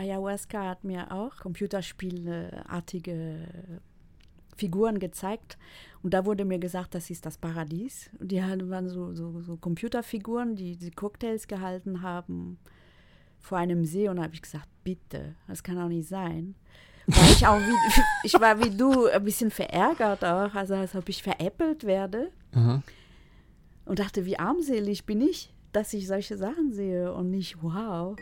Ayahuasca hat mir auch computerspielartige Figuren gezeigt. Und da wurde mir gesagt, das ist das Paradies. Und die waren so, so, so Computerfiguren, die, die Cocktails gehalten haben vor einem See. Und da habe ich gesagt, bitte, das kann auch nicht sein. War ich, auch wie, ich war wie du ein bisschen verärgert auch, also als ob ich veräppelt werde. Aha. Und dachte, wie armselig bin ich, dass ich solche Sachen sehe und nicht, wow.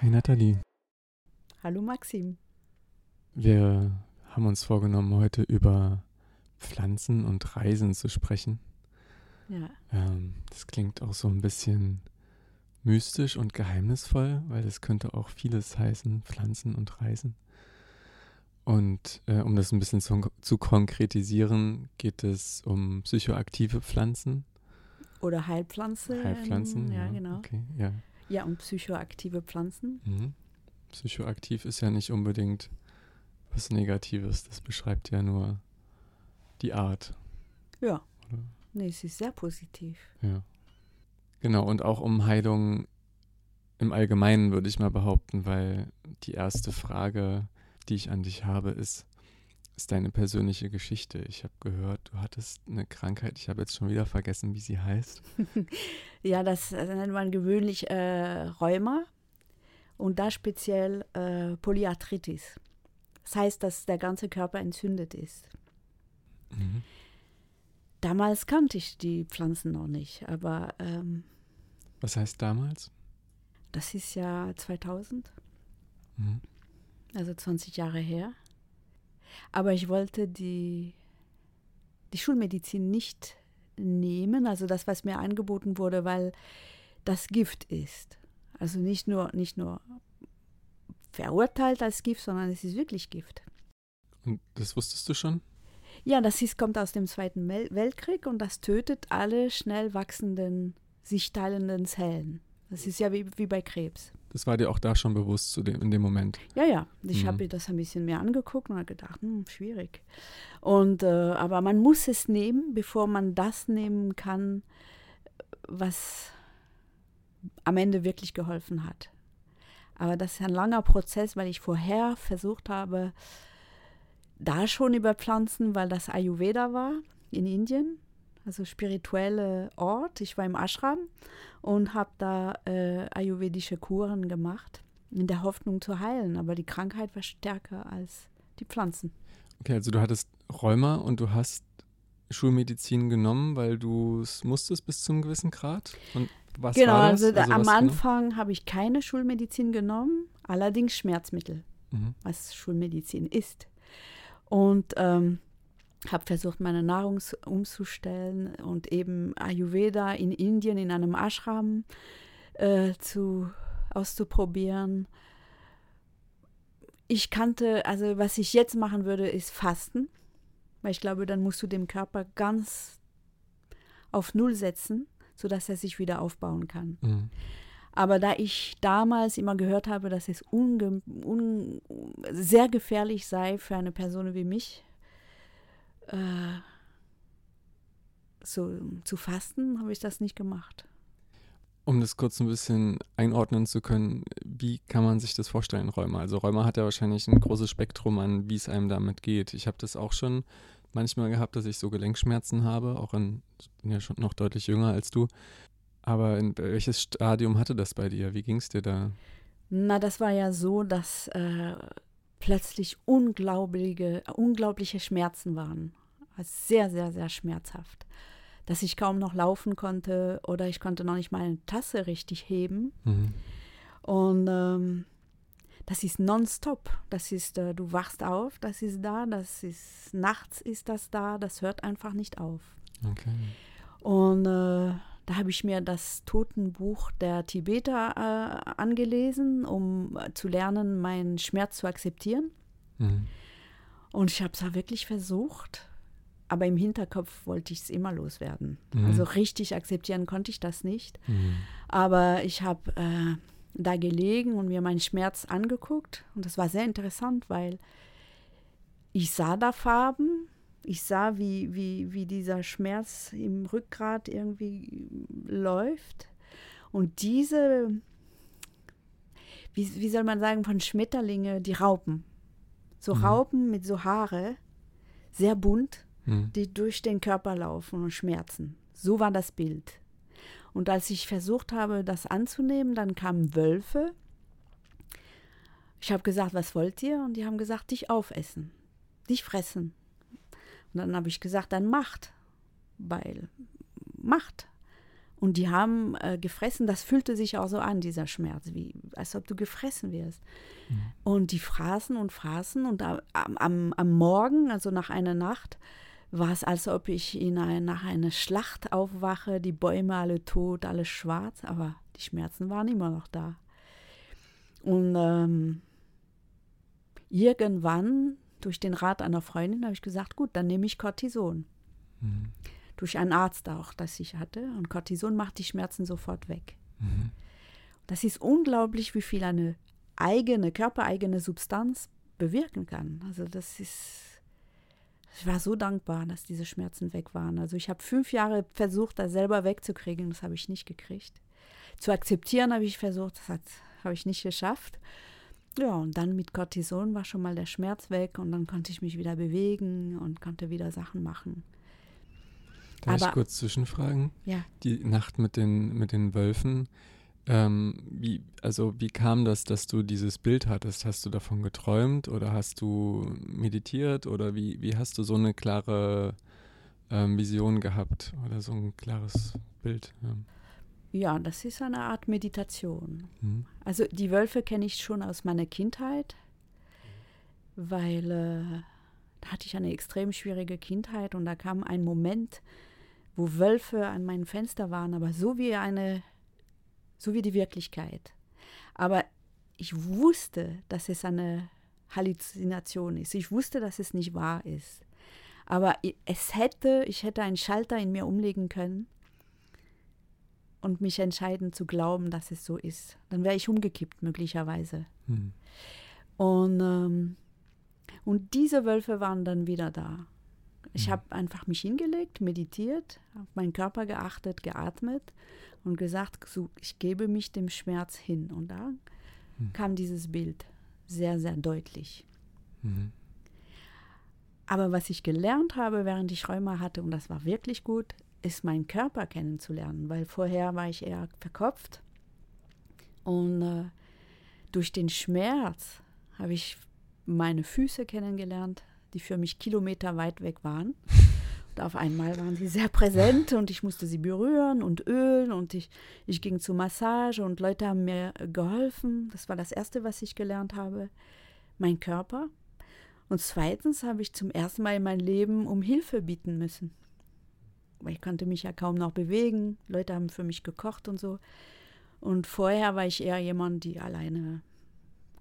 Hi Nathalie. Hallo Maxim. Wir haben uns vorgenommen, heute über Pflanzen und Reisen zu sprechen. Ja, Ähm, das klingt auch so ein bisschen mystisch und geheimnisvoll, weil es könnte auch vieles heißen, Pflanzen und Reisen. Und äh, um das ein bisschen zu, zu konkretisieren, geht es um psychoaktive Pflanzen. oder Heilpflanze. Heilpflanzen. Ja, genau. Okay, ja. Ja, und psychoaktive Pflanzen. Mhm. Psychoaktiv ist ja nicht unbedingt was Negatives. Das beschreibt ja nur die Art. Ja. Oder? Nee, es ist sehr positiv. Ja. Genau, und auch um Heilung im Allgemeinen würde ich mal behaupten, weil die erste Frage, die ich an dich habe, ist, ist deine persönliche Geschichte. Ich habe gehört, du hattest eine Krankheit, ich habe jetzt schon wieder vergessen, wie sie heißt. Ja, das nennt man gewöhnlich äh, Rheuma und da speziell äh, Polyarthritis. Das heißt, dass der ganze Körper entzündet ist. Mhm. Damals kannte ich die Pflanzen noch nicht, aber ähm, Was heißt damals? das ist ja 2000, Mhm. also 20 Jahre her. Aber ich wollte die, die Schulmedizin nicht nehmen, also das, was mir angeboten wurde, weil das Gift ist. Also nicht nur, nicht nur verurteilt als Gift, sondern es ist wirklich Gift. Und das wusstest du schon? Ja, das ist, kommt aus dem Zweiten Wel- Weltkrieg und das tötet alle schnell wachsenden, sich teilenden Zellen. Das ist ja wie, wie bei Krebs. Das war dir auch da schon bewusst zu dem, in dem Moment. Ja, ja. Ich Mhm. habe mir das ein bisschen mehr angeguckt und habe gedacht, hm, schwierig. Und, äh, aber man muss es nehmen, bevor man das nehmen kann, was am Ende wirklich geholfen hat. Aber das ist ein langer Prozess, weil ich vorher versucht habe, da schon über Pflanzen, weil das Ayurveda war in Indien, also spirituelle Ort. Ich war im Ashram und habe da äh, ayurvedische Kuren gemacht, in der Hoffnung zu heilen. Aber die Krankheit war stärker als die Pflanzen. Okay, also du hattest Rheuma und du hast Schulmedizin genommen, weil du es musstest bis zum gewissen Grad. Und was genau, war das? also, da, am genau? Anfang habe ich keine Schulmedizin genommen, allerdings Schmerzmittel, Mhm. was Schulmedizin ist. Und ähm, habe versucht, meine Nahrung umzustellen und eben Ayurveda in Indien in einem Ashram äh, zu, auszuprobieren. Ich kannte, also was ich jetzt machen würde, ist Fasten, weil ich glaube, dann musst du dem Körper ganz auf Null setzen, sodass er sich wieder aufbauen kann. Mhm. Aber da ich damals immer gehört habe, dass es sehr gefährlich sei für eine Person wie mich, äh, so zu fasten, habe ich das nicht gemacht. Um das kurz ein bisschen einordnen zu können, wie kann man sich das vorstellen, Rheuma? Also Rheuma hat ja wahrscheinlich ein großes Spektrum an, wie es einem damit geht. Ich habe das auch schon manchmal gehabt, dass ich so Gelenkschmerzen habe, auch in, ich bin ja schon noch deutlich jünger als du. Aber in welches Stadium hatte das bei dir? Wie ging es dir da? Na, das war ja so, dass äh, plötzlich unglaubliche, unglaubliche Schmerzen waren. Sehr, sehr, sehr schmerzhaft. Dass ich kaum noch laufen konnte oder ich konnte noch nicht mal eine Tasse richtig heben. Mhm. Und ähm, das ist nonstop. Das ist, äh, du wachst auf, das ist da, das ist nachts ist das da, das hört einfach nicht auf. Okay. Und äh, da habe ich mir das Totenbuch der Tibeter äh, angelesen, um äh, zu lernen, meinen Schmerz zu akzeptieren. Mhm. Und ich habe es ja wirklich versucht, aber im Hinterkopf wollte ich es immer loswerden. Mhm. Also richtig akzeptieren konnte ich das nicht. Mhm. Aber ich habe äh, da gelegen und mir meinen Schmerz angeguckt. Und das war sehr interessant, weil ich sah da Farben, ich sah, wie, wie, wie dieser Schmerz im Rückgrat irgendwie läuft. Und diese, wie, wie soll man sagen, von Schmetterlinge, die Raupen. So mhm. Raupen mit so Haare, sehr bunt, mhm. die durch den Körper laufen und schmerzen. So war das Bild. Und als ich versucht habe, das anzunehmen, dann kamen Wölfe. Ich habe gesagt, was wollt ihr? Und die haben gesagt, dich aufessen, dich fressen. Und dann habe ich gesagt, dann macht, weil macht. Und die haben äh, gefressen, das fühlte sich auch so an, dieser Schmerz, wie als ob du gefressen wirst. Mhm. Und die fraßen und fraßen und am, am, am Morgen, also nach einer Nacht, war es, als ob ich in ein, nach einer Schlacht aufwache, die Bäume alle tot, alles schwarz, aber die Schmerzen waren immer noch da. Und ähm, irgendwann, durch den Rat einer Freundin, habe ich gesagt, gut, dann nehme ich Cortison. Mhm. Durch einen Arzt auch, das ich hatte. Und Cortison macht die Schmerzen sofort weg. Mhm. Das ist unglaublich, wie viel eine eigene, körpereigene Substanz bewirken kann. Also das ist ich war so dankbar, dass diese Schmerzen weg waren. Also ich habe fünf Jahre versucht, das selber wegzukriegen, das habe ich nicht gekriegt. Zu akzeptieren habe ich versucht, das habe ich nicht geschafft. Ja, und dann mit Cortison war schon mal der Schmerz weg und dann konnte ich mich wieder bewegen und konnte wieder Sachen machen. Darf Aber, ich kurz zwischenfragen? Ja. Die Nacht mit den, mit den Wölfen, ähm, wie, also wie kam das, dass du dieses Bild hattest? Hast du davon geträumt oder hast du meditiert oder wie, wie hast du so eine klare ähm, Vision gehabt oder so ein klares Bild? Ja. Ja, das ist eine Art Meditation. Mhm. Also die Wölfe kenne ich schon aus meiner Kindheit, weil äh, da hatte ich eine extrem schwierige Kindheit und da kam ein Moment, wo Wölfe an meinem Fenster waren, aber so wie eine so wie die Wirklichkeit. Aber ich wusste, dass es eine Halluzination ist. Ich wusste, dass es nicht wahr ist. Aber es hätte, ich hätte einen Schalter in mir umlegen können und mich entscheiden zu glauben, dass es so ist. Dann wäre ich umgekippt, möglicherweise. Hm. Und, ähm, und diese Wölfe waren dann wieder da. Ich hm. habe einfach mich hingelegt, meditiert, auf meinen Körper geachtet, geatmet und gesagt, so, ich gebe mich dem Schmerz hin. Und da mhm. kam dieses Bild sehr, sehr deutlich. Mhm. Aber was ich gelernt habe, während ich Rheuma hatte, und das war wirklich gut, ist meinen Körper kennenzulernen, weil vorher war ich eher verkopft. Und äh, durch den Schmerz habe ich meine Füße kennengelernt, die für mich Kilometer weit weg waren. Und auf einmal waren sie sehr präsent und ich musste sie berühren und ölen und ich, ich ging zur Massage und Leute haben mir geholfen. Das war das Erste, was ich gelernt habe. Mein Körper. Und zweitens habe ich zum ersten Mal in meinem Leben um Hilfe bieten müssen. Weil ich konnte mich ja kaum noch bewegen. Leute haben für mich gekocht und so. Und vorher war ich eher jemand, die alleine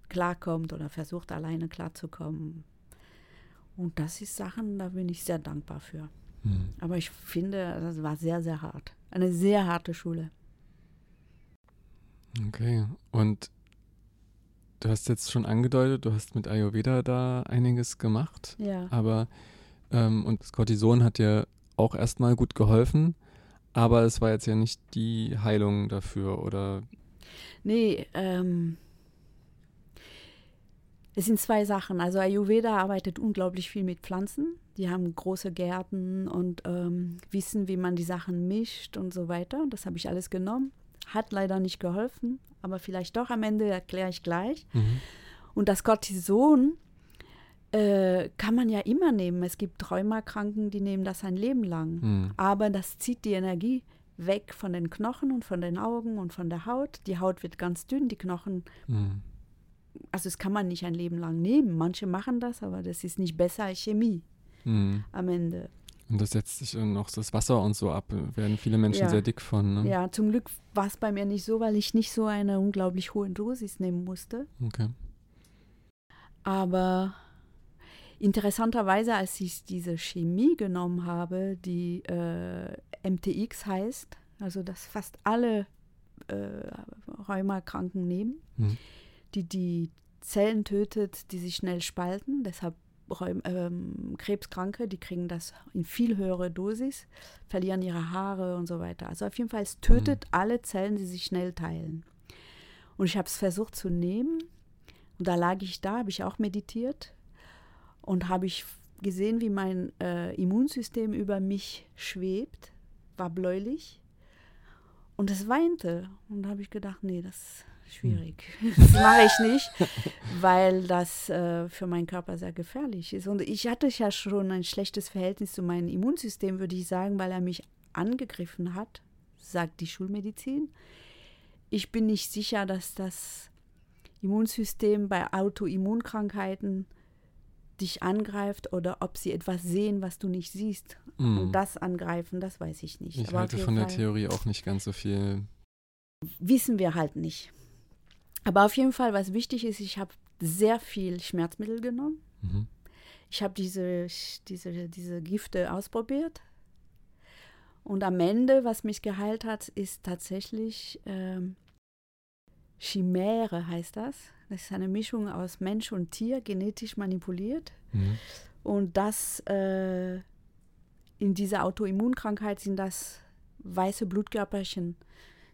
klarkommt oder versucht, alleine klarzukommen. Und das ist Sachen, da bin ich sehr dankbar für. Mhm. Aber ich finde, das war sehr, sehr hart. Eine sehr harte Schule. Okay. Und du hast jetzt schon angedeutet, du hast mit Ayurveda da einiges gemacht. Ja. Aber, ähm, und das Cortison hat dir auch erstmal gut geholfen, aber es war jetzt ja nicht die Heilung dafür, oder? Nee, ähm, es sind zwei Sachen. Also Ayurveda arbeitet unglaublich viel mit Pflanzen. Die haben große Gärten und ähm, wissen, wie man die Sachen mischt und so weiter. Das habe ich alles genommen. Hat leider nicht geholfen, aber vielleicht doch am Ende erkläre ich gleich. Mhm. Und das Cortison äh, kann man ja immer nehmen. Es gibt Rheumakranken, die nehmen das ein Leben lang. Mhm. Aber das zieht die Energie weg von den Knochen und von den Augen und von der Haut. Die Haut wird ganz dünn, die Knochen mhm also das kann man nicht ein Leben lang nehmen. Manche machen das, aber das ist nicht besser als Chemie mhm. am Ende. Und das setzt sich noch das Wasser und so ab, werden viele Menschen ja. sehr dick von. Ne? Ja, zum Glück war es bei mir nicht so, weil ich nicht so eine unglaublich hohe Dosis nehmen musste. Okay. Aber interessanterweise, als ich diese Chemie genommen habe, die äh, MTX heißt, also dass fast alle äh, Rheumakranken nehmen, Mhm. die die Zellen tötet, die sich schnell spalten. Deshalb Rheum, ähm, Krebskranke, die kriegen das in viel höhere Dosis, verlieren ihre Haare und so weiter. Also auf jeden Fall, es tötet alle Zellen, die sich schnell teilen. Und ich habe es versucht zu nehmen. Und da lag ich da, habe ich auch meditiert und habe ich gesehen, wie mein äh, Immunsystem über mich schwebt, war bläulich. Und es weinte. Und da habe ich gedacht, nee, das ist schwierig. Das mache ich nicht, weil das äh, für meinen Körper sehr gefährlich ist. Und ich hatte ja schon ein schlechtes Verhältnis zu meinem Immunsystem, würde ich sagen, weil er mich angegriffen hat, sagt die Schulmedizin. Ich bin nicht sicher, dass das Immunsystem bei Autoimmunkrankheiten dich angreift oder ob sie etwas sehen, was du nicht siehst. Mhm. Und das angreifen, das weiß ich nicht. Ich Aber halte von der Fall Theorie auch nicht ganz so viel. Wissen wir halt nicht. Aber auf jeden Fall, was wichtig ist, ich habe sehr viel Schmerzmittel genommen. Mhm. Ich habe diese, diese, diese Gifte ausprobiert. Und am Ende, was mich geheilt hat, ist tatsächlich ähm, Chimäre, heißt das. Das ist eine Mischung aus Mensch und Tier, genetisch manipuliert. Mhm. Und das äh, in dieser Autoimmunkrankheit sind das weiße Blutkörperchen,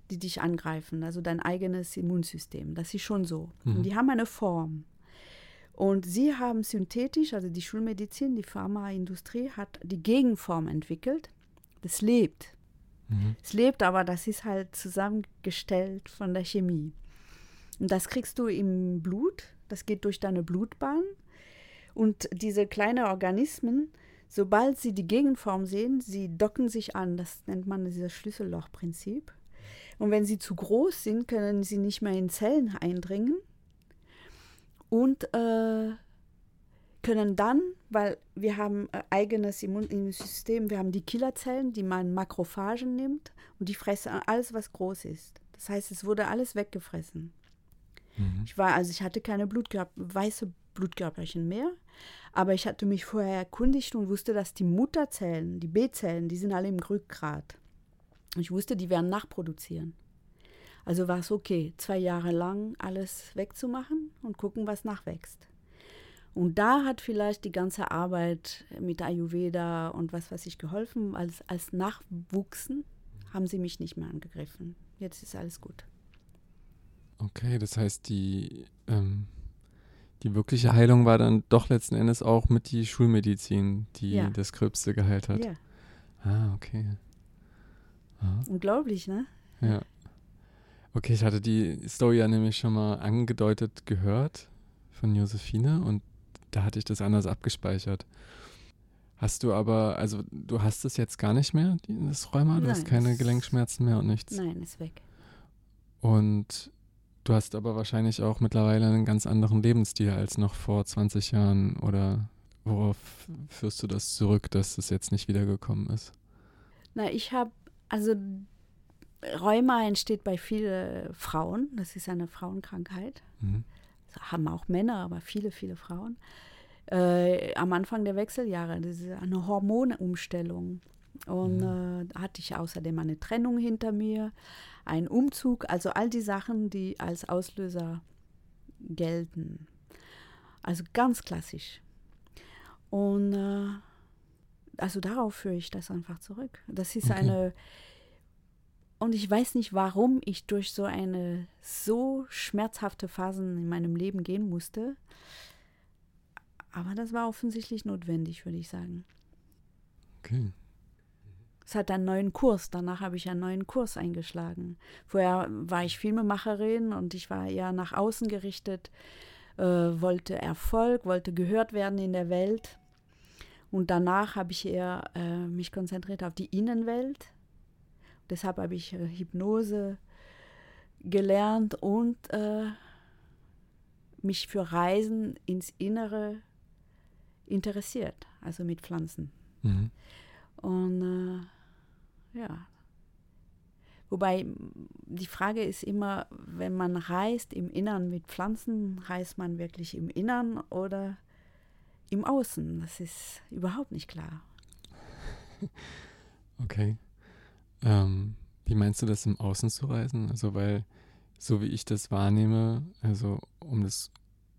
die dich angreifen, also dein eigenes Immunsystem. Das ist schon so. Mhm. Und die haben eine Form. Und sie haben synthetisch, also die Schulmedizin, die Pharmaindustrie hat die Gegenform entwickelt. Das lebt. Mhm. Es lebt, aber das ist halt zusammengestellt von der Chemie. Und das kriegst du im Blut, das geht durch deine Blutbahn. Und diese kleinen Organismen, sobald sie die Gegenform sehen, sie docken sich an. Das nennt man dieses Schlüssellochprinzip. Und wenn sie zu groß sind, können sie nicht mehr in Zellen eindringen und äh, können dann, weil wir haben äh, eigenes Immun Immunsystem, wir haben die Killerzellen, die man Makrophagen nimmt und die fressen alles, was groß ist. Das heißt, es wurde alles weggefressen. Mhm. Ich war, also ich hatte keine Blutkörper, weiße Blutkörperchen mehr, aber ich hatte mich vorher erkundigt und wusste, dass die Mutterzellen, die B-Zellen, die sind alle im Rückgrat. Ich wusste, die werden nachproduzieren. Also war es okay, zwei Jahre lang alles wegzumachen und gucken, was nachwächst. Und da hat vielleicht die ganze Arbeit mit Ayurveda und was weiß ich geholfen. Als, als Nachwuchsen haben sie mich nicht mehr angegriffen. Jetzt ist alles gut. Okay, das heißt, die, ähm, die wirkliche Heilung war dann doch letzten Endes auch mit die Schulmedizin, die Ja. das Gröbste geheilt hat. Ja, Ah, okay. Ah, unglaublich, ne? ja. Okay, ich hatte die Story ja nämlich schon mal angedeutet gehört von Josephine und da hatte ich das anders abgespeichert. Hast du aber, also du hast es jetzt gar nicht mehr, das Rheuma? Du hast Nein, keine das- Gelenkschmerzen mehr und nichts? Nein, ist weg. Und du hast aber wahrscheinlich auch mittlerweile einen ganz anderen Lebensstil als noch vor 20 Jahren. Oder worauf führst du das zurück, dass es jetzt nicht wiedergekommen ist? Na, ich habe, also Rheuma entsteht bei vielen Frauen. Das ist eine Frauenkrankheit. Mhm. Das haben auch Männer, aber viele, viele Frauen. Äh, am Anfang der Wechseljahre, das ist eine Hormonumstellung. Und äh, da hatte ich außerdem eine Trennung hinter mir, einen Umzug, also all die Sachen, die als Auslöser gelten. Also ganz klassisch. Und äh, also darauf führe ich das einfach zurück. Das ist Okay. eine, und ich weiß nicht, warum ich durch so eine so schmerzhafte Phasen in meinem Leben gehen musste. Aber das war offensichtlich notwendig, würde ich sagen. Okay. Es hat einen neuen Kurs. Danach habe ich einen neuen Kurs eingeschlagen. Vorher war ich Filmemacherin und ich war eher nach außen gerichtet, äh, wollte Erfolg, wollte gehört werden in der Welt. Und danach habe ich eher äh, mich konzentriert auf die Innenwelt. Deshalb habe ich äh, Hypnose gelernt und äh, mich für Reisen ins Innere interessiert, also mit Pflanzen. Mhm. Und äh, ja. Wobei die Frage ist immer, wenn man reist im Innern mit Pflanzen, reist man wirklich im Innern oder im Außen? Das ist überhaupt nicht klar. Okay. Ähm, Wie meinst du das im Außen zu reisen? Also weil, so wie ich das wahrnehme, also um das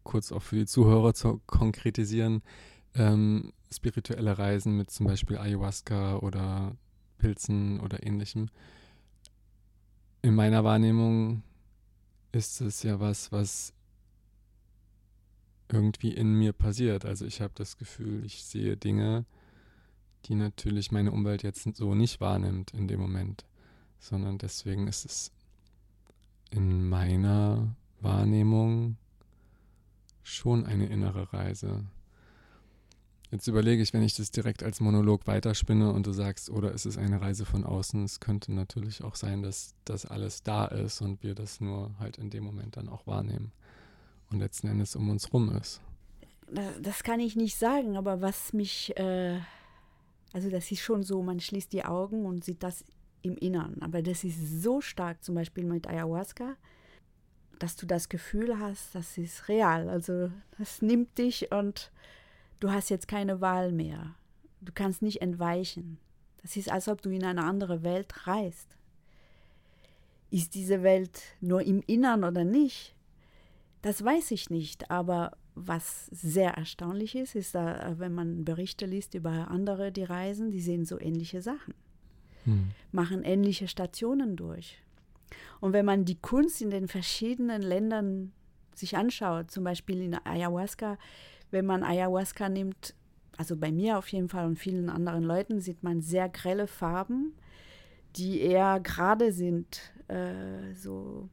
kurz auch für die Zuhörer zu konkretisieren, ähm, spirituelle Reisen mit zum Beispiel Ayahuasca oder Pilzen oder ähnlichem. In meiner Wahrnehmung ist es ja was, was irgendwie in mir passiert. Also ich habe das Gefühl, ich sehe Dinge, die natürlich meine Umwelt jetzt so nicht wahrnimmt in dem Moment, sondern deswegen ist es in meiner Wahrnehmung schon eine innere Reise. Jetzt überlege ich, wenn ich das direkt als Monolog weiterspinne und du sagst, oder ist es eine Reise von außen? Es könnte natürlich auch sein, dass das alles da ist und wir das nur halt in dem Moment dann auch wahrnehmen und letzten Endes um uns rum ist. Das kann ich nicht sagen, aber was mich, äh, also das ist schon so, man schließt die Augen und sieht das im Innern. Aber das ist so stark, zum Beispiel mit Ayahuasca, dass du das Gefühl hast, das ist real. Also das nimmt dich und du hast jetzt keine Wahl mehr. Du kannst nicht entweichen. Das ist, als ob du in eine andere Welt reist. Ist diese Welt nur im Innern oder nicht? Das weiß ich nicht, aber was sehr erstaunlich ist, ist, da, wenn man Berichte liest über andere, die reisen, die sehen so ähnliche Sachen, hm. machen ähnliche Stationen durch. Und wenn man die Kunst in den verschiedenen Ländern sich anschaut, zum Beispiel in Ayahuasca, wenn man Ayahuasca nimmt, also bei mir auf jeden Fall und vielen anderen Leuten, sieht man sehr grelle Farben, die eher gerade sind, äh, so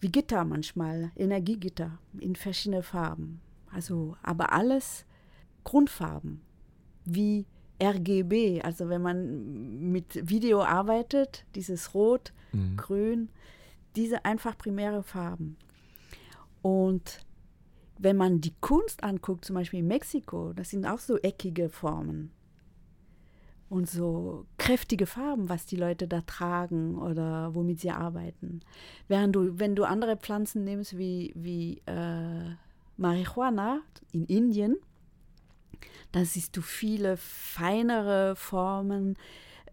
wie Gitter manchmal, Energiegitter in verschiedene Farben. Also, aber alles Grundfarben, wie RGB, also wenn man mit Video arbeitet, dieses Rot, mhm. Grün, diese einfach primäre Farben. Und wenn man die Kunst anguckt, zum Beispiel in Mexiko, das sind auch so eckige Formen und so kräftige Farben, was die Leute da tragen oder womit sie arbeiten. Während du, wenn du andere Pflanzen nimmst wie, wie äh, Marihuana in Indien, da siehst du viele feinere Formen,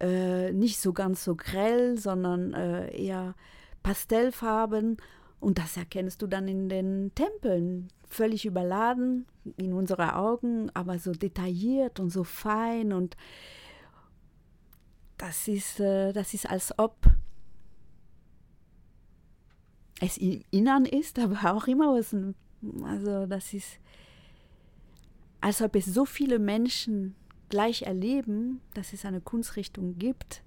äh, nicht so ganz so grell, sondern äh, eher Pastellfarben. Und das erkennst du dann in den Tempeln, völlig überladen in unsere Augen, aber so detailliert und so fein und das ist, äh, das ist als ob es im Innern ist, aber auch immer außen. Also das ist, als ob es so viele Menschen gleich erleben, dass es eine Kunstrichtung gibt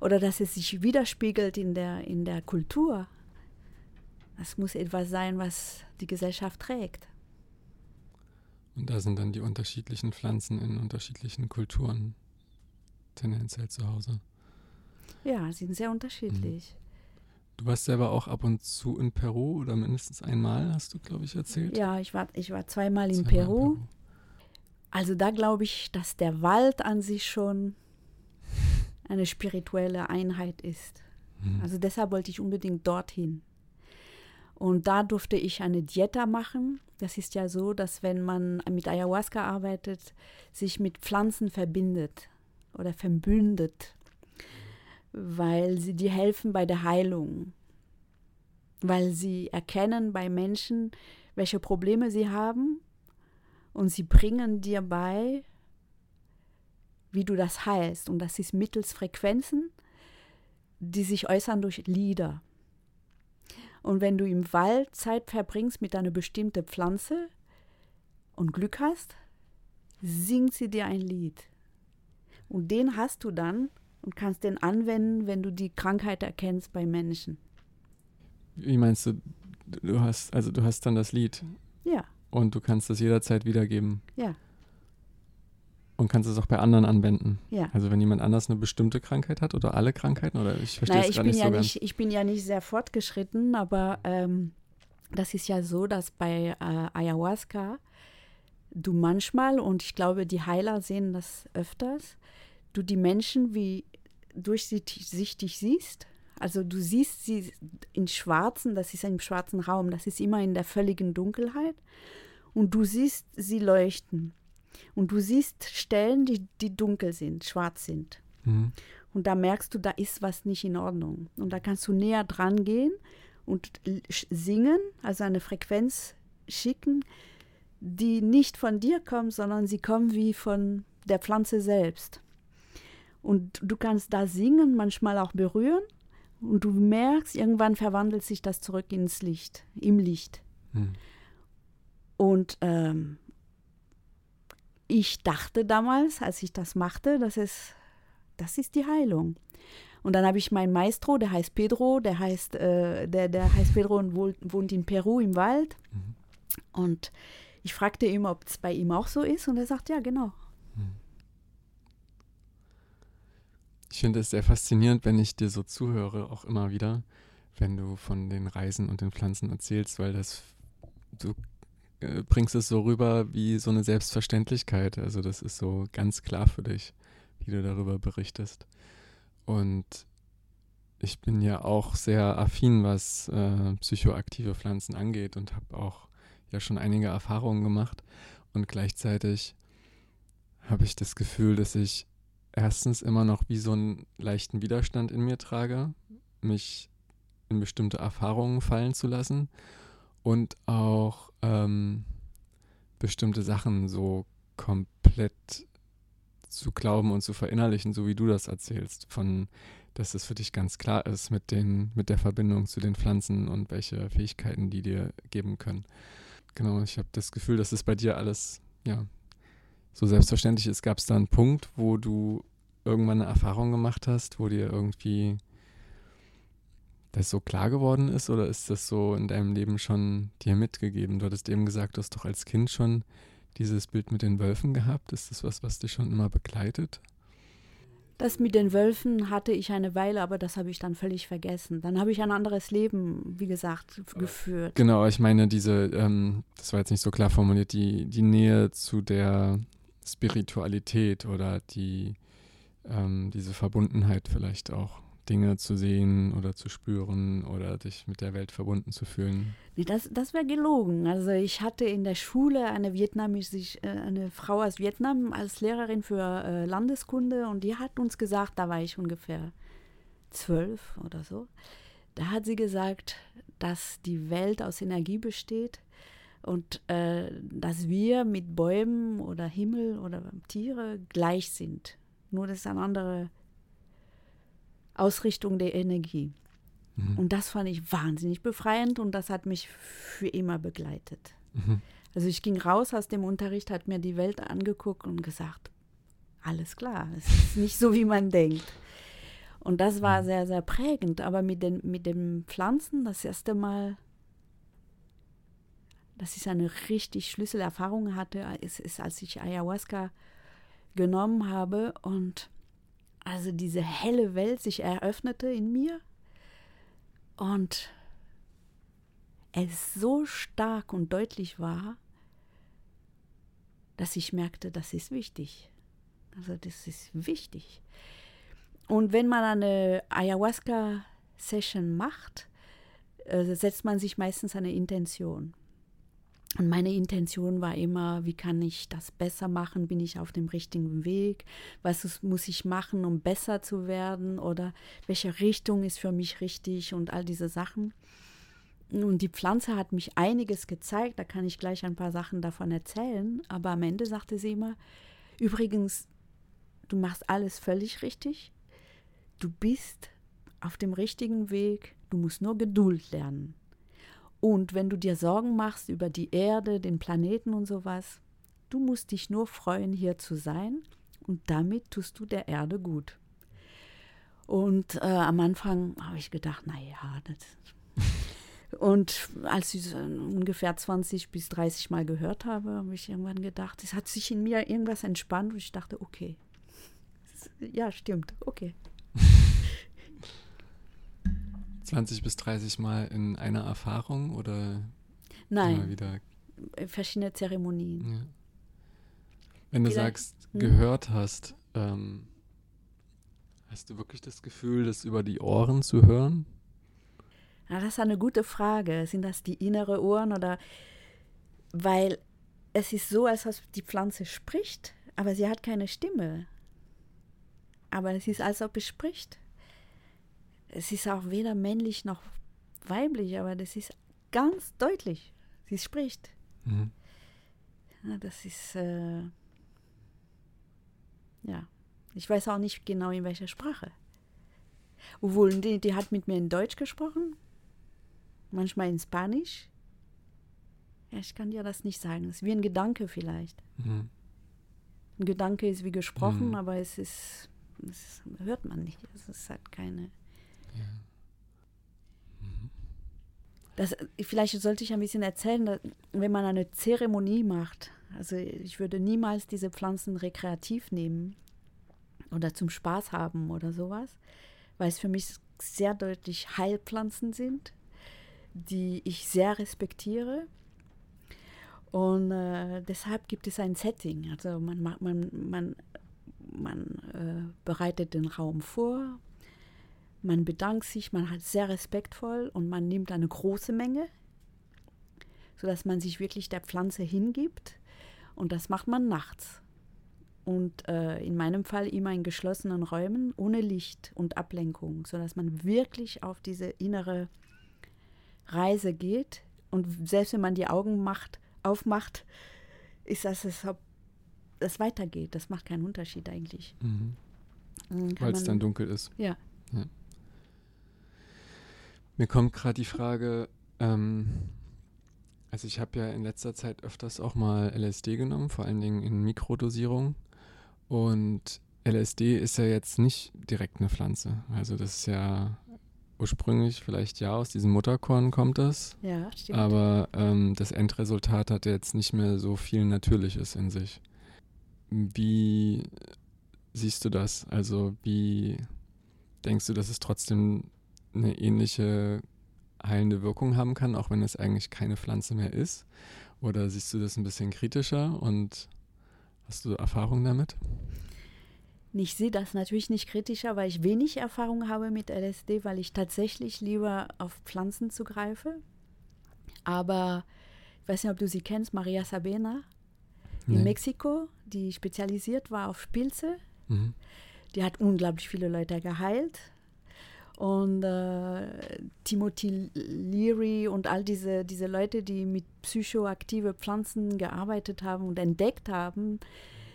oder dass es sich widerspiegelt in der, in der Kultur. Das muss etwas sein, was die Gesellschaft trägt. Und da sind dann die unterschiedlichen Pflanzen in unterschiedlichen Kulturen tendenziell zu Hause. Ja, sie sind sehr unterschiedlich. Mhm. Du warst selber auch ab und zu in Peru oder mindestens einmal, hast du, glaube ich, erzählt? Ja, ich war, ich war zweimal, in, Peru. in Peru. Also da glaube ich, dass der Wald an sich schon eine spirituelle Einheit ist. Mhm. Also deshalb wollte ich unbedingt dorthin. Und da durfte ich eine Dieta machen. Das ist ja so, dass wenn man mit Ayahuasca arbeitet, sich mit Pflanzen verbindet oder verbündet, weil sie dir helfen bei der Heilung, weil sie erkennen bei Menschen, welche Probleme sie haben und sie bringen dir bei, wie du das heilst. Und das ist mittels Frequenzen, die sich äußern durch Lieder. Und wenn du im Wald Zeit verbringst mit einer bestimmten Pflanze und Glück hast, singt sie dir ein Lied. Und den hast du dann und kannst den anwenden, wenn du die Krankheit erkennst bei Menschen. Wie meinst du, du hast, also du hast dann das Lied? Ja. Und du kannst das jederzeit wiedergeben? Ja. Und kannst es auch bei anderen anwenden? Ja. Also wenn jemand anders eine bestimmte Krankheit hat oder alle Krankheiten? Oder ich verstehe naja, es gar nicht ja so nicht, Ich bin ja nicht sehr fortgeschritten, aber ähm, das ist ja so, dass bei äh, Ayahuasca du manchmal, und ich glaube, die Heiler sehen das öfters, du die Menschen wie durchsichtig siehst. Also du siehst sie in schwarzen, das ist ein schwarzen Raum, das ist immer in der völligen Dunkelheit. Und du siehst sie leuchten. Und du siehst Stellen, die, die dunkel sind, schwarz sind. Mhm. Und da merkst du, da ist was nicht in Ordnung. Und da kannst du näher dran gehen und singen, also eine Frequenz schicken, die nicht von dir kommt, sondern sie kommen wie von der Pflanze selbst. Und du kannst da singen, manchmal auch berühren. Und du merkst, irgendwann verwandelt sich das zurück ins Licht, im Licht. Hm. Und ähm, ich dachte damals, als ich das machte, dass es, das ist die Heilung. Und dann habe ich meinen Maestro, der heißt Pedro, der heißt, äh, der, der heißt Pedro und wohnt in Peru im Wald. Mhm. Und ich fragte ihn, ob es bei ihm auch so ist, und er sagt, ja, genau. Ich finde es sehr faszinierend, wenn ich dir so zuhöre, auch immer wieder, wenn du von den Reisen und den Pflanzen erzählst, weil das, du bringst es so rüber wie so eine Selbstverständlichkeit. Also das ist so ganz klar für dich, wie du darüber berichtest. Und ich bin ja auch sehr affin, was äh, psychoaktive Pflanzen angeht und habe auch ja schon einige Erfahrungen gemacht. Und gleichzeitig habe ich das Gefühl, dass ich erstens immer noch wie so einen leichten Widerstand in mir trage, mich in bestimmte Erfahrungen fallen zu lassen und auch ähm, bestimmte Sachen so komplett zu glauben und zu verinnerlichen, so wie du das erzählst, von dass es für dich ganz klar ist mit den, mit der Verbindung zu den Pflanzen und welche Fähigkeiten die dir geben können. Genau, ich habe das Gefühl, dass es bei dir alles, ja, so selbstverständlich ist. Gab es da einen Punkt, wo du irgendwann eine Erfahrung gemacht hast, wo dir irgendwie das so klar geworden ist oder ist das so in deinem Leben schon dir mitgegeben? Du hattest eben gesagt, du hast doch als Kind schon dieses Bild mit den Wölfen gehabt. Ist das was, was dich schon immer begleitet? Das mit den Wölfen hatte ich eine Weile, aber das habe ich dann völlig vergessen. Dann habe ich ein anderes Leben, wie gesagt, geführt. Genau, ich meine, diese, ähm, das war jetzt nicht so klar formuliert, die, die Nähe zu der Spiritualität oder die, ähm, diese Verbundenheit vielleicht auch. Dinge zu sehen oder zu spüren oder dich mit der Welt verbunden zu fühlen? Nee, das, das wäre gelogen. Also ich hatte in der Schule eine vietnamesische, äh, eine Frau aus Vietnam als Lehrerin für äh, Landeskunde und die hat uns gesagt, da war ich ungefähr zwölf oder so, da hat sie gesagt, dass die Welt aus Energie besteht und äh, dass wir mit Bäumen oder Himmel oder Tiere gleich sind. Nur das ist eine andere Ausrichtung der Energie. Mhm. Und das fand ich wahnsinnig befreiend und das hat mich für immer begleitet. Mhm. Also ich ging raus aus dem Unterricht, hat mir die Welt angeguckt und gesagt, alles klar, es ist nicht so, wie man denkt. Und das war mhm. sehr, sehr prägend. Aber mit den, mit den Pflanzen, das erste Mal, dass ich eine richtig Schlüsselerfahrung hatte, ist, ist als ich Ayahuasca genommen habe und also diese helle Welt sich eröffnete in mir und es so stark und deutlich war, dass ich merkte, das ist wichtig. Also das ist wichtig. Und wenn man eine Ayahuasca-Session macht, äh, setzt man sich meistens eine Intention. Und meine Intention war immer, wie kann ich das besser machen? Bin ich auf dem richtigen Weg? Was muss ich machen, um besser zu werden? Oder welche Richtung ist für mich richtig? Und all diese Sachen. Und die Pflanze hat mich einiges gezeigt. Da kann ich gleich ein paar Sachen davon erzählen. Aber am Ende sagte sie immer, übrigens, du machst alles völlig richtig. Du bist auf dem richtigen Weg. Du musst nur Geduld lernen. Und wenn du dir Sorgen machst über die Erde, den Planeten und sowas, du musst dich nur freuen, hier zu sein und damit tust du der Erde gut. Und äh, am Anfang habe ich gedacht, naja, das. Und als ich es ungefähr 20 bis 30 Mal gehört habe, habe ich irgendwann gedacht, es hat sich in mir irgendwas entspannt und ich dachte, okay. Ja, stimmt, okay. 20 bis 30 Mal in einer Erfahrung oder Nein, wieder? verschiedene Zeremonien. Ja. Wenn du Vielleicht, sagst, hm? gehört hast, ähm, hast du wirklich das Gefühl, das über die Ohren zu hören? Ja, das ist eine gute Frage. Sind das die innere Ohren oder weil es ist so, als ob die Pflanze spricht, aber sie hat keine Stimme. aber es ist, als ob es spricht. Es ist auch weder männlich noch weiblich, aber das ist ganz deutlich. Sie spricht. Mhm. Ja, das ist, äh, ja, ich weiß auch nicht genau in welcher Sprache. Obwohl, die, die hat mit mir in Deutsch gesprochen, manchmal in Spanisch. Ja, ich kann dir das nicht sagen. Es ist wie ein Gedanke vielleicht. Mhm. Ein Gedanke ist wie gesprochen, mhm. aber es ist, es hört man nicht. Es ist halt keine. Mhm. Das, vielleicht sollte ich ein bisschen erzählen, wenn man eine Zeremonie macht, also ich würde niemals diese Pflanzen rekreativ nehmen oder zum Spaß haben oder sowas, weil es für mich sehr deutlich Heilpflanzen sind, die ich sehr respektiere. Und äh, deshalb gibt es ein Setting. Also man, man, man, man äh, bereitet den Raum vor, man bedankt sich, man hat sehr respektvoll und man nimmt eine große Menge, sodass man sich wirklich der Pflanze hingibt. Und das macht man nachts. Und äh, in meinem Fall immer in geschlossenen Räumen ohne Licht und Ablenkung, sodass man wirklich auf diese innere Reise geht. Und selbst wenn man die Augen macht, aufmacht, ist das, es das weitergeht. Das macht keinen Unterschied eigentlich. Mhm. Weil es dann dunkel ist. Ja. ja. Mir kommt gerade die Frage, ähm, also ich habe ja in letzter Zeit öfters auch mal LSD genommen, vor allen Dingen in Mikrodosierung. Und LSD ist ja jetzt nicht direkt eine Pflanze. Also das ist ja ursprünglich vielleicht ja aus diesem Mutterkorn kommt das. Ja, stimmt. Aber ähm, das Endresultat hat jetzt nicht mehr so viel Natürliches in sich. Wie siehst du das? Also wie denkst du, dass es trotzdem eine ähnliche heilende Wirkung haben kann, auch wenn es eigentlich keine Pflanze mehr ist? Oder siehst du das ein bisschen kritischer und hast du Erfahrung damit? Ich sehe das natürlich nicht kritischer, weil ich wenig Erfahrung habe mit LSD, weil ich tatsächlich lieber auf Pflanzen zugreife. Aber ich weiß nicht, ob du sie kennst, Maria Sabena in nee. Mexiko, die spezialisiert war auf Pilze. Mhm. Die hat unglaublich viele Leute geheilt. Und äh, Timothy Leary und all diese, diese Leute, die mit psychoaktive Pflanzen gearbeitet haben und entdeckt haben,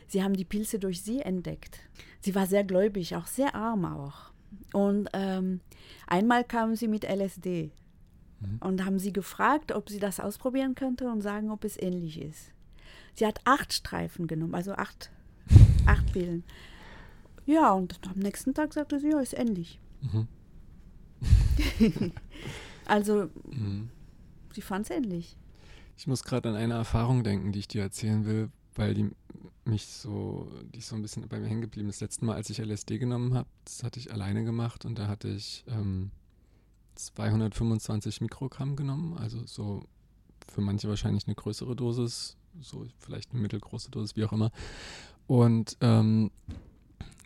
sie haben die Pilze durch sie entdeckt. Sie war sehr gläubig, auch sehr arm auch. Und ähm, einmal kamen sie mit LSD mhm. und haben sie gefragt, ob sie das ausprobieren könnte und sagen, ob es ähnlich ist. Sie hat acht Streifen genommen, also acht, acht Pillen. Ja, und am nächsten Tag sagte sie, ja, ist ähnlich. Mhm. also, mhm. sie fand es ähnlich. Ich muss gerade an eine Erfahrung denken, die ich dir erzählen will, weil die mich so, die so ein bisschen bei mir hängen geblieben ist. Das letzte Mal, als ich LSD genommen habe, das hatte ich alleine gemacht und da hatte ich ähm, 225 Mikrogramm genommen, also so für manche wahrscheinlich eine größere Dosis, so vielleicht eine mittelgroße Dosis, wie auch immer. Und ähm,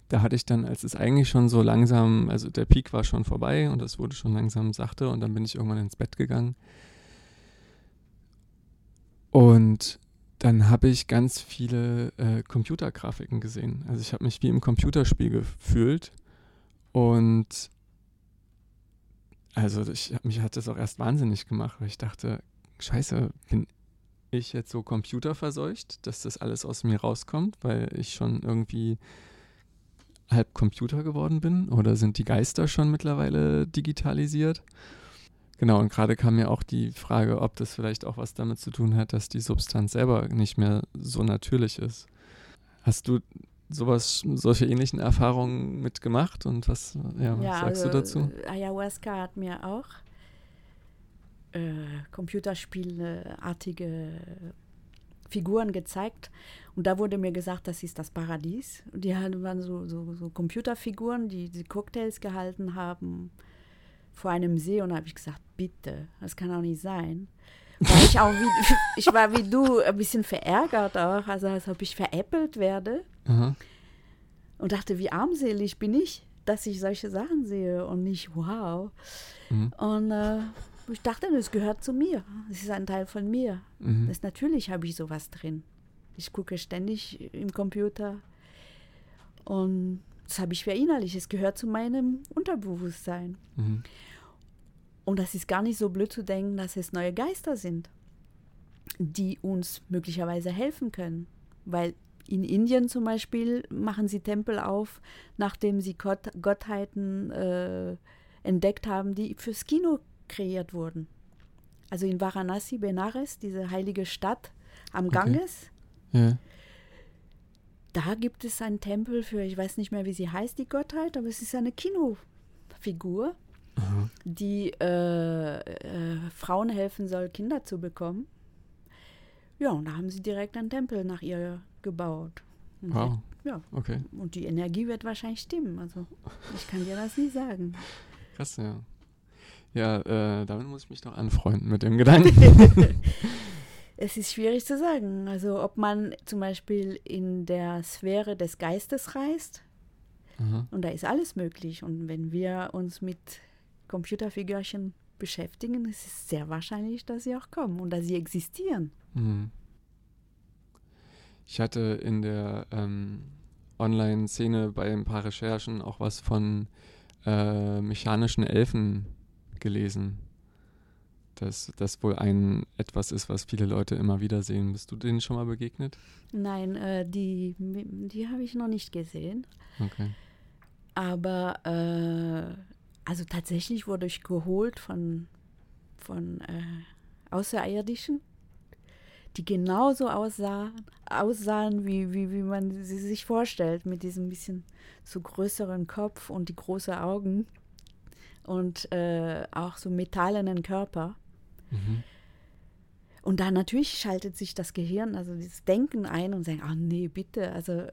da hatte ich dann, als es eigentlich schon so langsam, also der Peak war schon vorbei und es wurde schon langsam sachte und dann bin ich irgendwann ins Bett gegangen. Und dann habe ich ganz viele äh, Computergrafiken gesehen. Also ich habe mich wie im Computerspiel gefühlt und also ich, mich hat das auch erst wahnsinnig gemacht, weil ich dachte, scheiße, bin ich jetzt so computerverseucht, dass das alles aus mir rauskommt, weil ich schon irgendwie halb Computer geworden bin oder sind die Geister schon mittlerweile digitalisiert? Genau, und gerade kam mir auch die Frage, ob das vielleicht auch was damit zu tun hat, dass die Substanz selber nicht mehr so natürlich ist. Hast du sowas, solche ähnlichen Erfahrungen mitgemacht und was, ja, was ja, sagst also, du dazu? Ayahuasca hat mir auch äh, Computerspielartige Figuren gezeigt und da wurde mir gesagt, das ist das Paradies. Und die waren so, so, so Computerfiguren, die, die Cocktails gehalten haben vor einem See und da habe ich gesagt, bitte, das kann auch nicht sein. War ich, auch wie, ich war wie du ein bisschen verärgert auch, also als ob ich veräppelt werde. Aha. Und dachte, wie armselig bin ich, dass ich solche Sachen sehe und nicht, wow. Mhm. Und äh, ich dachte, das gehört zu mir. Es ist ein Teil von mir. Mhm. Das, natürlich habe ich sowas drin. Ich gucke ständig im Computer. Und das habe ich verinnerlicht. Es gehört zu meinem Unterbewusstsein. Mhm. Und das ist gar nicht so blöd zu denken, dass es neue Geister sind, die uns möglicherweise helfen können. Weil in Indien zum Beispiel machen sie Tempel auf, nachdem sie Gott, Gottheiten äh, entdeckt haben, die fürs Kino kreiert wurden. Also in Varanasi, Benares, diese heilige Stadt am Okay. Ganges, Ja. da gibt es einen Tempel für, ich weiß nicht mehr, wie sie heißt, die Gottheit, aber es ist eine Kinofigur, Aha. die äh, äh, Frauen helfen soll, Kinder zu bekommen. Ja, und da haben sie direkt einen Tempel nach ihr gebaut. Und Wow. sie- ja, Okay. und die Energie wird wahrscheinlich stimmen. Also ich kann dir das nie sagen. Krass, ja. Ja, äh, damit muss ich mich noch anfreunden mit dem Gedanken. Es ist schwierig zu sagen. Also ob man zum Beispiel in der Sphäre des Geistes reist, Aha. und da ist alles möglich. Und wenn wir uns mit Computerfigürchen beschäftigen, ist es sehr wahrscheinlich, dass sie auch kommen und dass sie existieren. Mhm. Ich hatte in der ähm, Online-Szene bei ein paar Recherchen auch was von äh, mechanischen Elfen gelesen. Dass das wohl ein etwas ist, was viele Leute immer wieder sehen. Bist du denen schon mal begegnet? Nein, äh, die, die habe ich noch nicht gesehen. Okay. Aber äh, also tatsächlich wurde ich geholt von, von äh, Außerirdischen, die genauso aussahen, aussahen wie, wie, wie man sie sich vorstellt, mit diesem bisschen so größeren Kopf und die großen Augen und äh, auch so metallenen Körper. Mhm. Und da natürlich schaltet sich das Gehirn, also dieses Denken ein und sagt, ah nee, bitte, also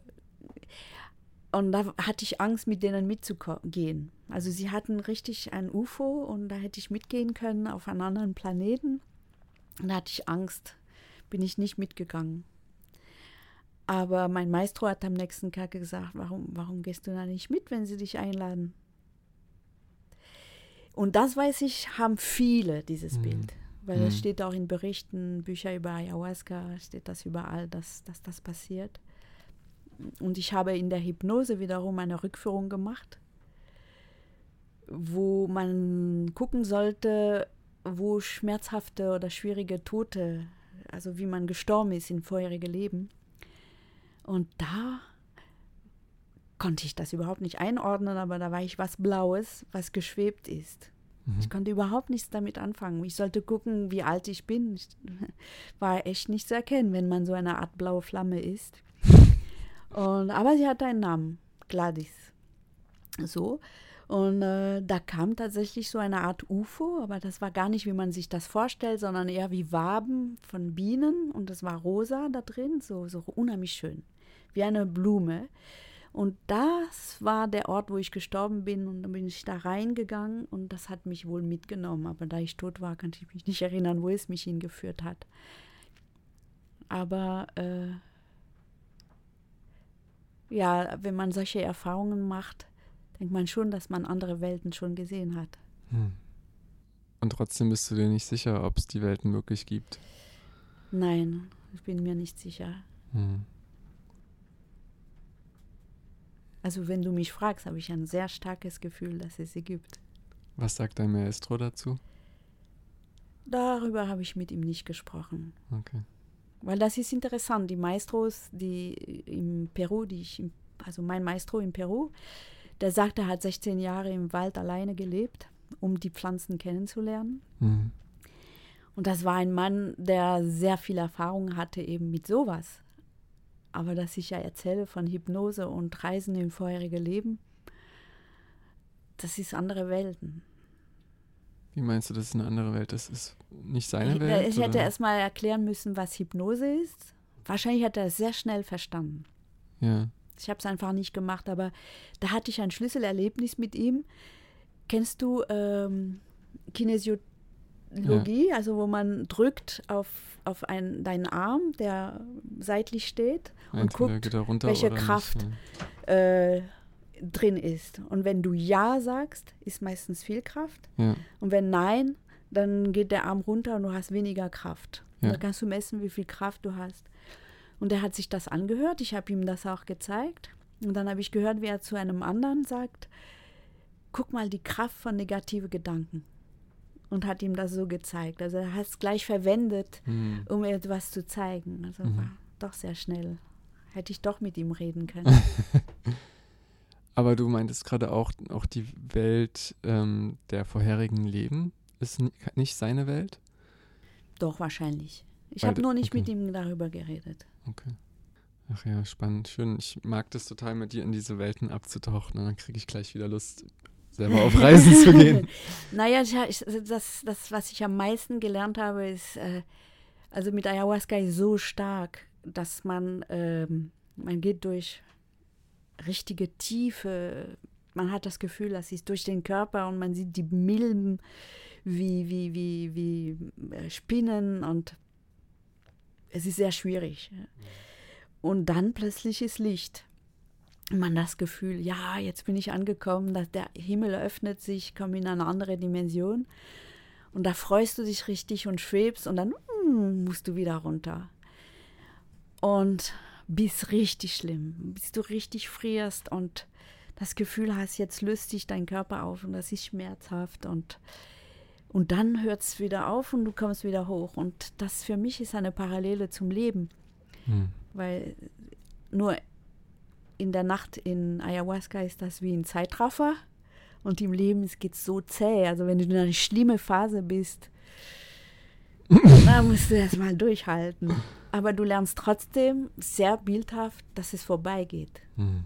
und da hatte ich Angst, mit denen mitzugehen. Also sie hatten richtig ein UFO und da hätte ich mitgehen können auf einen anderen Planeten. Und da hatte ich Angst, bin ich nicht mitgegangen. Aber mein Maestro hat am nächsten Tag gesagt, warum, warum gehst du da nicht mit, wenn sie dich einladen? Und das weiß ich, haben viele dieses Mhm. Bild. Weil Mhm. das steht auch in Berichten, Bücher über Ayahuasca, steht das überall, dass, dass das passiert. Und ich habe in der Hypnose wiederum eine Rückführung gemacht, wo man gucken sollte, wo schmerzhafte oder schwierige Tote, also wie man gestorben ist in vorherige Leben. Und da konnte ich das überhaupt nicht einordnen, aber da war ich was Blaues, was geschwebt ist. Mhm. Ich konnte überhaupt nichts damit anfangen. Ich sollte gucken, wie alt ich bin. Ich war echt nicht zu erkennen, wenn man so eine Art blaue Flamme ist. Und, aber sie hatte einen Namen, Gladys. So. Und äh, da kam tatsächlich so eine Art UFO, aber das war gar nicht, wie man sich das vorstellt, sondern eher wie Waben von Bienen. Und das war rosa da drin, so, so unheimlich schön. Wie eine Blume. Und das war der Ort, wo ich gestorben bin. Und dann bin ich da reingegangen und das hat mich wohl mitgenommen. Aber da ich tot war, kann ich mich nicht erinnern, wo es mich hingeführt hat. Aber äh, ja, wenn man solche Erfahrungen macht, denkt man schon, dass man andere Welten schon gesehen hat. Hm. Und trotzdem bist du dir nicht sicher, ob es die Welten wirklich gibt. Nein, ich bin mir nicht sicher. Hm. Also wenn du mich fragst, habe ich ein sehr starkes Gefühl, dass es sie gibt. Was sagt dein Maestro dazu? Darüber habe ich mit ihm nicht gesprochen. Okay. Weil das ist interessant. Die Maestros, die im Peru, die ich, also mein Maestro in Peru, der sagte, er hat 16 Jahre im Wald alleine gelebt, um die Pflanzen kennenzulernen. Mhm. Und das war ein Mann, der sehr viel Erfahrung hatte eben mit sowas. Aber dass ich ja erzähle von Hypnose und Reisen im vorherige Leben, das ist andere Welten. Wie meinst du, das ist eine andere Welt? Das ist nicht seine Ich, Welt? ich hätte erst mal erklären müssen, was Hypnose ist. Wahrscheinlich hat er es sehr schnell verstanden. Ja. Ich habe es einfach nicht gemacht, aber da hatte ich ein Schlüsselerlebnis mit ihm. Kennst du ähm, Kinesiologie, also wo man drückt auf, auf einen, deinen Arm, der seitlich steht und Entweder guckt, er runter welche Kraft Nicht, ja. äh, drin ist. Und wenn du Ja sagst, ist meistens viel Kraft. Ja. Und wenn Nein, dann geht der Arm runter und du hast weniger Kraft. Ja. Und da kannst du messen, wie viel Kraft du hast. Und er hat sich das angehört. Ich habe ihm das auch gezeigt. Und dann habe ich gehört, wie er zu einem anderen sagt, guck mal die Kraft von negative Gedanken. Und hat ihm das so gezeigt. Also er hat es gleich verwendet, Hm. um etwas zu zeigen. Also Mhm. war doch sehr schnell. Hätte ich doch mit ihm reden können. Aber du meintest gerade auch, auch die Welt ähm, der vorherigen Leben ist ni- nicht seine Welt? doch, wahrscheinlich. Ich habe nur nicht okay. mit ihm darüber geredet. Okay. Ach ja, spannend, schön. Ich mag das total, mit dir in diese Welten abzutauchen. Dann kriege ich gleich wieder Lust, selber auf Reisen zu gehen. Naja, also das, das, was ich am meisten gelernt habe, ist, äh, also mit Ayahuasca ist so stark, dass man, ähm, man geht durch richtige Tiefe. Man hat das Gefühl, das ist durch den Körper und man sieht die Milben wie, wie, wie, wie äh, Spinnen und es ist sehr schwierig. Und dann plötzlich ist Licht. Man das Gefühl, ja, jetzt bin ich angekommen, dass der Himmel öffnet sich, komme in eine andere Dimension. Und da freust du dich richtig und schwebst und dann mm, musst du wieder runter. Und bist richtig schlimm, bis du richtig frierst und das Gefühl hast, jetzt löst sich dein Körper auf und das ist schmerzhaft und, und dann hört es wieder auf und du kommst wieder hoch. Und das für mich ist eine Parallele zum Leben, Hm. weil nur in der Nacht in Ayahuasca ist das wie ein Zeitraffer und im Leben geht es so zäh. Also wenn du in einer schlimmen Phase bist, da musst du erstmal durchhalten. Aber du lernst trotzdem sehr bildhaft, dass es vorbeigeht. Hm.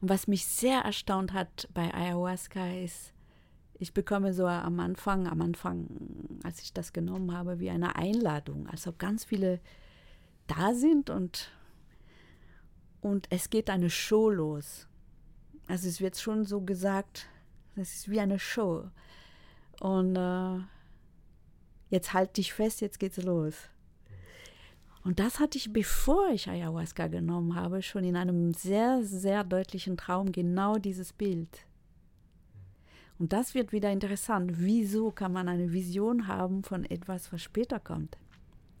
Und was mich sehr erstaunt hat bei Ayahuasca ist, ich bekomme so am Anfang, am Anfang, als ich das genommen habe, wie eine Einladung, als ob ganz viele da sind und, und es geht eine Show los. Also es wird schon so gesagt, es ist wie eine Show. Und äh, jetzt halt dich fest, jetzt geht's los. Und das hatte ich, bevor ich Ayahuasca genommen habe, schon in einem sehr, sehr deutlichen Traum genau dieses Bild. Und das wird wieder interessant. Wieso kann man eine Vision haben von etwas, was später kommt?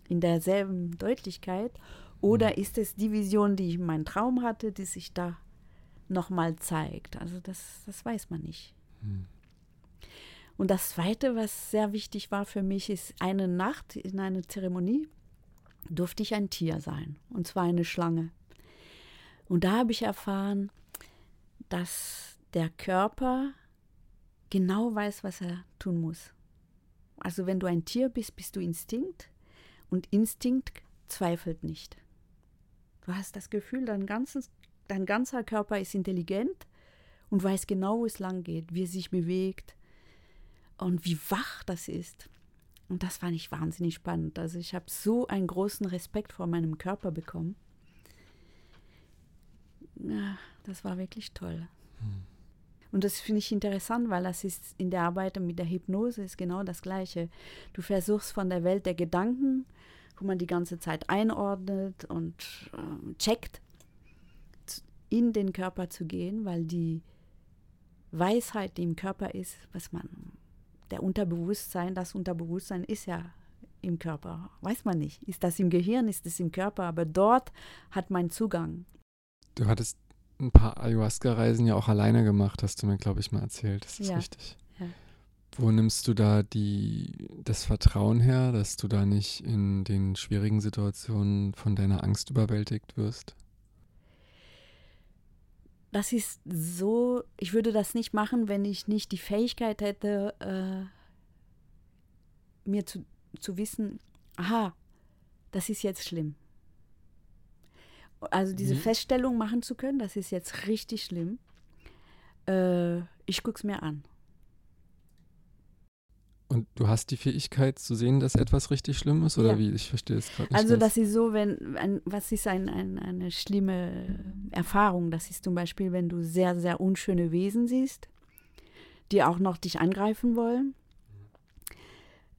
In derselben Deutlichkeit? Oder ist es die Vision, die ich in meinem Traum hatte, die sich da nochmal zeigt? Also das, das weiß man nicht. Hm. Und das Zweite, was sehr wichtig war für mich, ist eine Nacht in einer Zeremonie durfte ich ein Tier sein, und zwar eine Schlange. Und da habe ich erfahren, dass der Körper genau weiß, was er tun muss. Also wenn du ein Tier bist, bist du Instinkt und Instinkt zweifelt nicht. Du hast das Gefühl, dein, ganzes, dein ganzer Körper ist intelligent und weiß genau, wo es lang geht, wie es sich bewegt und wie wach das ist. Und das fand ich wahnsinnig spannend. Also ich habe so einen großen Respekt vor meinem Körper bekommen. Ja, das war wirklich toll. Und das finde ich interessant, weil das ist in der Arbeit mit der Hypnose ist genau das Gleiche. Du versuchst von der Welt der Gedanken, wo man die ganze Zeit einordnet und äh, checkt, in den Körper zu gehen, weil die Weisheit, die im Körper ist, was man der Unterbewusstsein, das Unterbewusstsein ist ja im Körper. Weiß man nicht. Ist das im Gehirn, ist es im Körper, aber dort hat man Zugang. Du hattest ein paar Ayahuasca-Reisen ja auch alleine gemacht, hast du mir, glaube ich, mal erzählt. Das ist Ja, richtig. Wo nimmst du da die, das Vertrauen her, dass du da nicht in den schwierigen Situationen von deiner Angst überwältigt wirst? Das ist so, ich würde das nicht machen, wenn ich nicht die Fähigkeit hätte, äh, mir zu, zu wissen, aha, das ist jetzt schlimm. Also diese Wie? Feststellung machen zu können, das ist jetzt richtig schlimm. Äh, ich gucke es mir an. Und du hast die Fähigkeit zu sehen, dass etwas richtig schlimm ist? Oder Ja. wie? Ich verstehe es gerade nicht. Also ganz. das ist so, wenn, ein, was ist ein, ein, eine schlimme Erfahrung? Das ist zum Beispiel, wenn du sehr, sehr unschöne Wesen siehst, die auch noch dich angreifen wollen.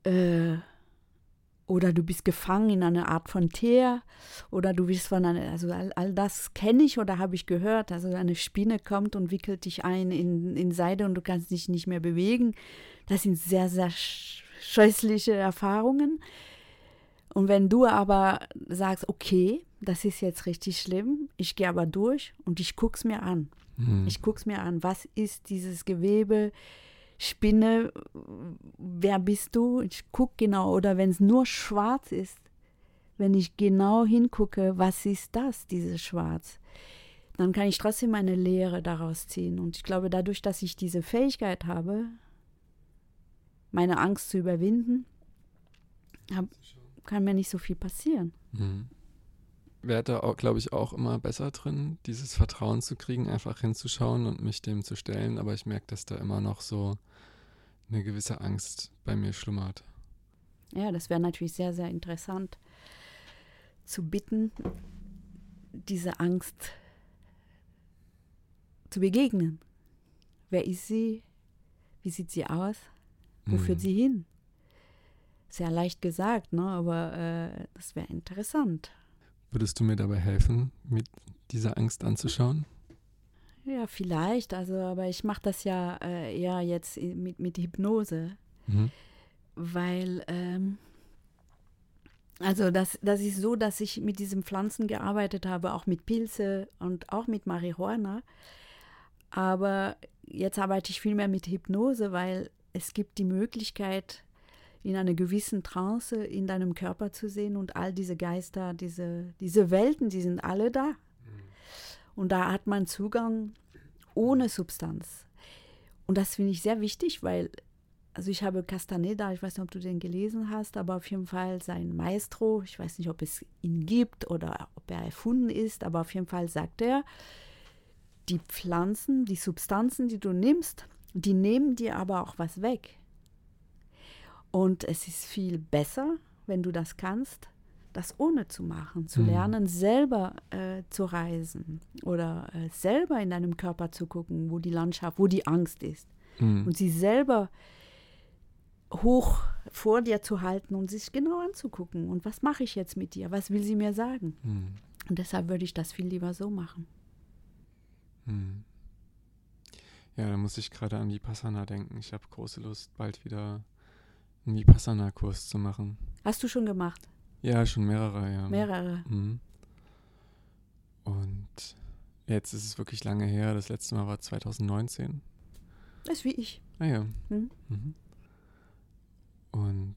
Äh, oder du bist gefangen in einer Art von Teer. Oder du bist von einer, also all, all das kenne ich oder habe ich gehört. Also eine Spinne kommt und wickelt dich ein in, in Seide und du kannst dich nicht mehr bewegen. Das sind sehr, sehr sch- scheußliche Erfahrungen. Und wenn du aber sagst, okay, das ist jetzt richtig schlimm, ich gehe aber durch und ich gucke es mir an. Mhm. Ich gucke es mir an, was ist dieses Gewebe, Spinne, wer bist du? Ich gucke genau. Oder wenn es nur schwarz ist, wenn ich genau hingucke, was ist das, dieses Schwarz? Dann kann ich trotzdem eine Lehre daraus ziehen. Und ich glaube, dadurch, dass ich diese Fähigkeit habe, meine Angst zu überwinden, hab, kann mir nicht so viel passieren. Mhm. Werde da, glaube ich, auch immer besser drin, dieses Vertrauen zu kriegen, einfach hinzuschauen und mich dem zu stellen. Aber ich merke, dass da immer noch so eine gewisse Angst bei mir schlummert. Ja, das wäre natürlich sehr, sehr interessant zu bitten, diese Angst zu begegnen. Wer ist sie? Wie sieht sie aus? Wo Mhm. führt sie hin? Sehr leicht gesagt, ne? aber äh, das wäre interessant. Würdest du mir dabei helfen, mit dieser Angst anzuschauen? Ja, vielleicht, also, aber ich mache das ja äh, eher jetzt mit, mit Hypnose, Mhm. weil, ähm, also das, das ist so, dass ich mit diesen Pflanzen gearbeitet habe, auch mit Pilze und auch mit Marihuana. Aber jetzt arbeite ich viel mehr mit Hypnose, weil es gibt die Möglichkeit, in einer gewissen Trance in deinem Körper zu sehen und all diese Geister, diese, diese Welten, die sind alle da. Und da hat man Zugang ohne Substanz. Und das finde ich sehr wichtig, weil, also ich habe Castaneda, ich weiß nicht, ob du den gelesen hast, aber auf jeden Fall sein Maestro, ich weiß nicht, ob es ihn gibt oder ob er erfunden ist, aber auf jeden Fall sagt er, die Pflanzen, die Substanzen, die du nimmst, die nehmen dir aber auch was weg. Und es ist viel besser, wenn du das kannst, das ohne zu machen, zu Mhm. lernen, selber äh, zu reisen oder äh, selber in deinem Körper zu gucken, wo die Landschaft, wo die Angst ist Mhm. und sie selber hoch vor dir zu halten und sich genau anzugucken. Und was mache ich jetzt mit dir? Was will sie mir sagen? Mhm. Und deshalb würde ich das viel lieber so machen. Ja, da muss ich gerade an Vipassana denken. Ich habe große Lust, bald wieder einen Vipassana-Kurs zu machen. Hast du schon gemacht? Ja, schon mehrere, ja. Mehrere. Mhm. Und jetzt ist es wirklich lange her. Das letzte Mal war 2019. Das ist wie ich. Ah ja. Mhm. Mhm. Und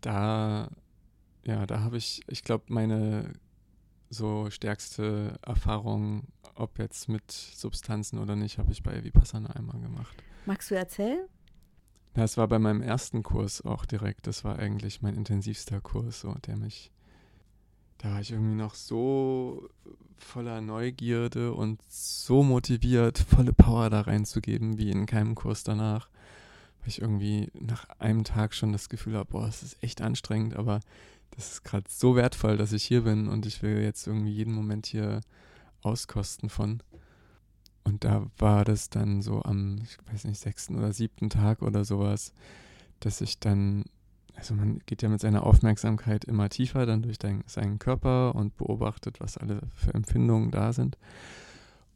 da, ja, da habe ich, ich glaube, meine so stärkste Erfahrung, ob jetzt mit Substanzen oder nicht, habe ich bei Vipassana einmal gemacht. Magst du erzählen? Das war bei meinem ersten Kurs auch direkt. Das war eigentlich mein intensivster Kurs, so, der mich, da war ich irgendwie noch so voller Neugierde und so motiviert, volle Power da reinzugeben, wie in keinem Kurs danach. Weil ich irgendwie nach einem Tag schon das Gefühl habe, boah, es ist echt anstrengend, aber das ist gerade so wertvoll, dass ich hier bin und ich will jetzt irgendwie jeden Moment hier auskosten von. Und da war das dann so am, ich weiß nicht, sechsten oder siebten Tag oder sowas, dass ich dann, also man geht ja mit seiner Aufmerksamkeit immer tiefer dann durch dein, seinen Körper und beobachtet, was alle für Empfindungen da sind.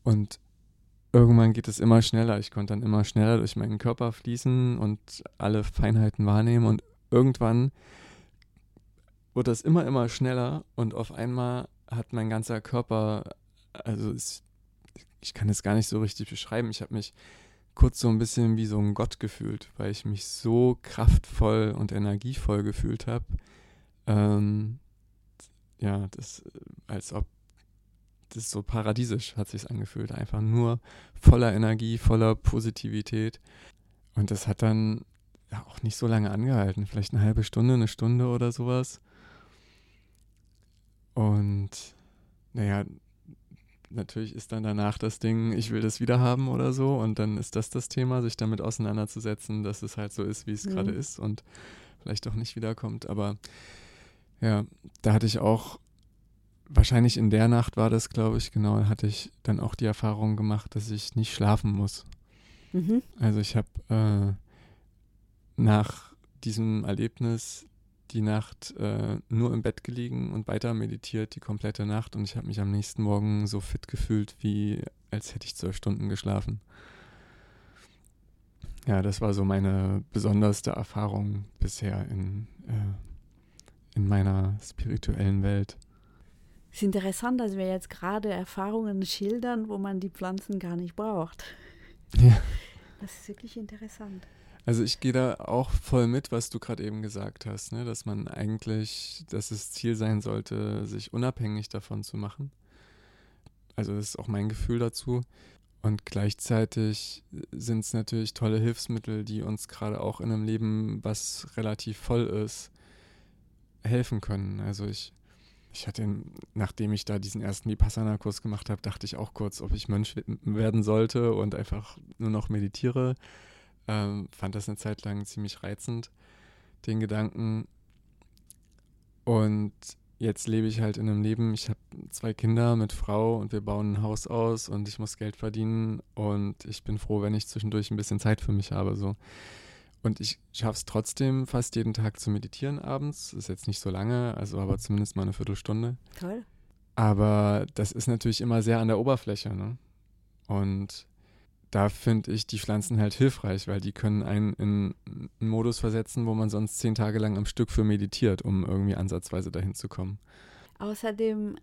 Und irgendwann geht es immer schneller. Ich konnte dann immer schneller durch meinen Körper fließen und alle Feinheiten wahrnehmen. Und irgendwann wurde das immer, immer schneller und auf einmal hat mein ganzer Körper, also es, ich kann es gar nicht so richtig beschreiben. Ich habe mich kurz so ein bisschen wie so ein Gott gefühlt, weil ich mich so kraftvoll und energievoll gefühlt habe. Ähm, ja, das, als ob das so paradiesisch hat sich angefühlt. Einfach nur voller Energie, voller Positivität. Und das hat dann ja, auch nicht so lange angehalten. Vielleicht eine halbe Stunde, eine Stunde oder sowas. Und naja, natürlich ist dann danach das Ding, ich will das wieder haben oder so. Und dann ist das das Thema, sich damit auseinanderzusetzen, dass es halt so ist, wie es Mhm. gerade ist und vielleicht auch nicht wiederkommt. Aber ja, da hatte ich auch, wahrscheinlich in der Nacht war das, glaube ich, genau, hatte ich dann auch die Erfahrung gemacht, dass ich nicht schlafen muss. Mhm. Also ich habe äh, nach diesem Erlebnis die Nacht äh, nur im Bett gelegen und weiter meditiert die komplette Nacht und ich habe mich am nächsten Morgen so fit gefühlt, wie als hätte ich zwölf Stunden geschlafen. Ja, das war so meine besonderste Erfahrung bisher in, äh, in meiner spirituellen Welt. Es ist interessant, dass wir jetzt gerade Erfahrungen schildern, wo man die Pflanzen gar nicht braucht. Ja. Das ist wirklich interessant. Also ich gehe da auch voll mit, was du gerade eben gesagt hast, ne? dass man eigentlich, dass es Ziel sein sollte, sich unabhängig davon zu machen. Also das ist auch mein Gefühl dazu. Und gleichzeitig sind es natürlich tolle Hilfsmittel, die uns gerade auch in einem Leben, was relativ voll ist, helfen können. Also ich, ich hatte, nachdem ich da diesen ersten Vipassana-Kurs gemacht habe, dachte ich auch kurz, ob ich Mönch werden sollte und einfach nur noch meditiere. Ähm, fand das eine Zeit lang ziemlich reizend, den Gedanken. Und jetzt lebe ich halt in einem Leben, ich habe zwei Kinder mit Frau und wir bauen ein Haus aus und ich muss Geld verdienen und ich bin froh, wenn ich zwischendurch ein bisschen Zeit für mich habe. So. Und ich schaffe es trotzdem fast jeden Tag zu meditieren abends. Ist jetzt nicht so lange, also aber zumindest mal eine Viertelstunde. Toll. Aber das ist natürlich immer sehr an der Oberfläche. Ne? Und da finde ich die Pflanzen halt hilfreich, weil die können einen in einen Modus versetzen, wo man sonst zehn Tage lang am Stück für meditiert, um irgendwie ansatzweise dahin zu kommen. Außerdem,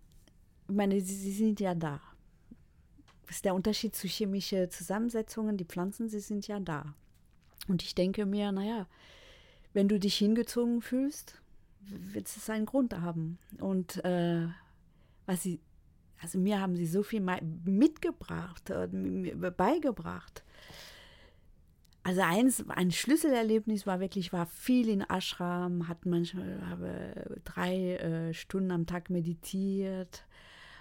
ich meine, sie, sie sind ja da. Das ist der Unterschied zu chemischen Zusammensetzungen. Die Pflanzen, sie sind ja da. Und ich denke mir, naja, wenn du dich hingezogen fühlst, wird es einen Grund haben. Und äh, was sie also mir haben sie so viel mitgebracht, äh, beigebracht. Also eins, ein Schlüsselerlebnis war wirklich, war viel in Ashram, hat manchmal habe drei äh, Stunden am Tag meditiert,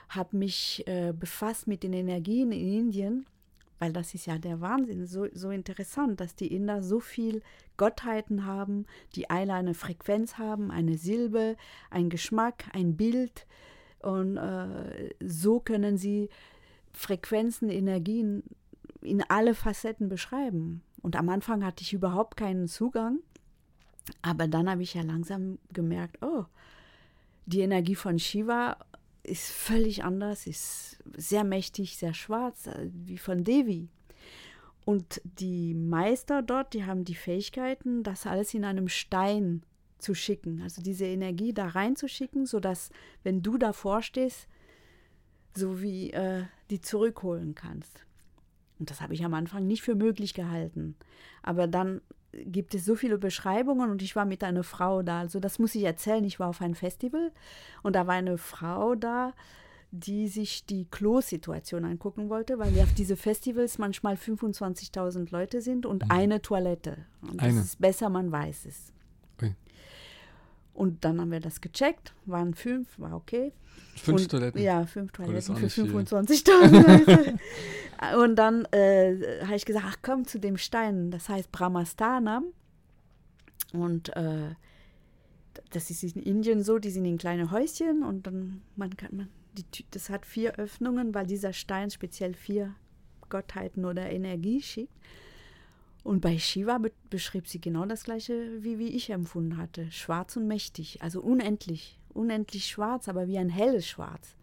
habe mich äh, befasst mit den Energien in Indien, weil das ist ja der Wahnsinn, so, so interessant, dass die Inder so viel Gottheiten haben, die alle eine Frequenz haben, eine Silbe, ein Geschmack, ein Bild, und äh, so können sie Frequenzen, Energien in alle Facetten beschreiben. Und am Anfang hatte ich überhaupt keinen Zugang, aber dann habe ich ja langsam gemerkt, oh, die Energie von Shiva ist völlig anders, ist sehr mächtig, sehr schwarz, äh, wie von Devi. Und die Meister dort, die haben die Fähigkeiten, das alles in einem Stein zu schicken, also diese Energie da reinzuschicken, sodass, wenn du davor stehst, so wie äh, die zurückholen kannst. Und das habe ich am Anfang nicht für möglich gehalten. Aber dann gibt es so viele Beschreibungen und ich war mit einer Frau da. Also das muss ich erzählen. Ich war auf einem Festival und da war eine Frau da, die sich die Klo-Situation angucken wollte, weil ja auf diese Festivals manchmal 25.000 Leute sind und mhm. eine Toilette. Und eine. das ist besser, man weiß es. Und dann haben wir das gecheckt, waren fünf, war okay. Fünf und, Toiletten? Ja, fünf Toiletten für 25.000 und dann äh, habe ich gesagt, ach komm zu dem Stein, das heißt Brahmasthanam. Und äh, das ist in Indien so, die sind in kleine Häuschen und dann man kann man, die, das hat vier Öffnungen, weil dieser Stein speziell vier Gottheiten oder Energie schickt. Und bei Shiva be beschrieb sie genau das gleiche, wie, wie ich empfunden hatte. Schwarz und mächtig, also unendlich, unendlich schwarz, aber wie ein helles Schwarz.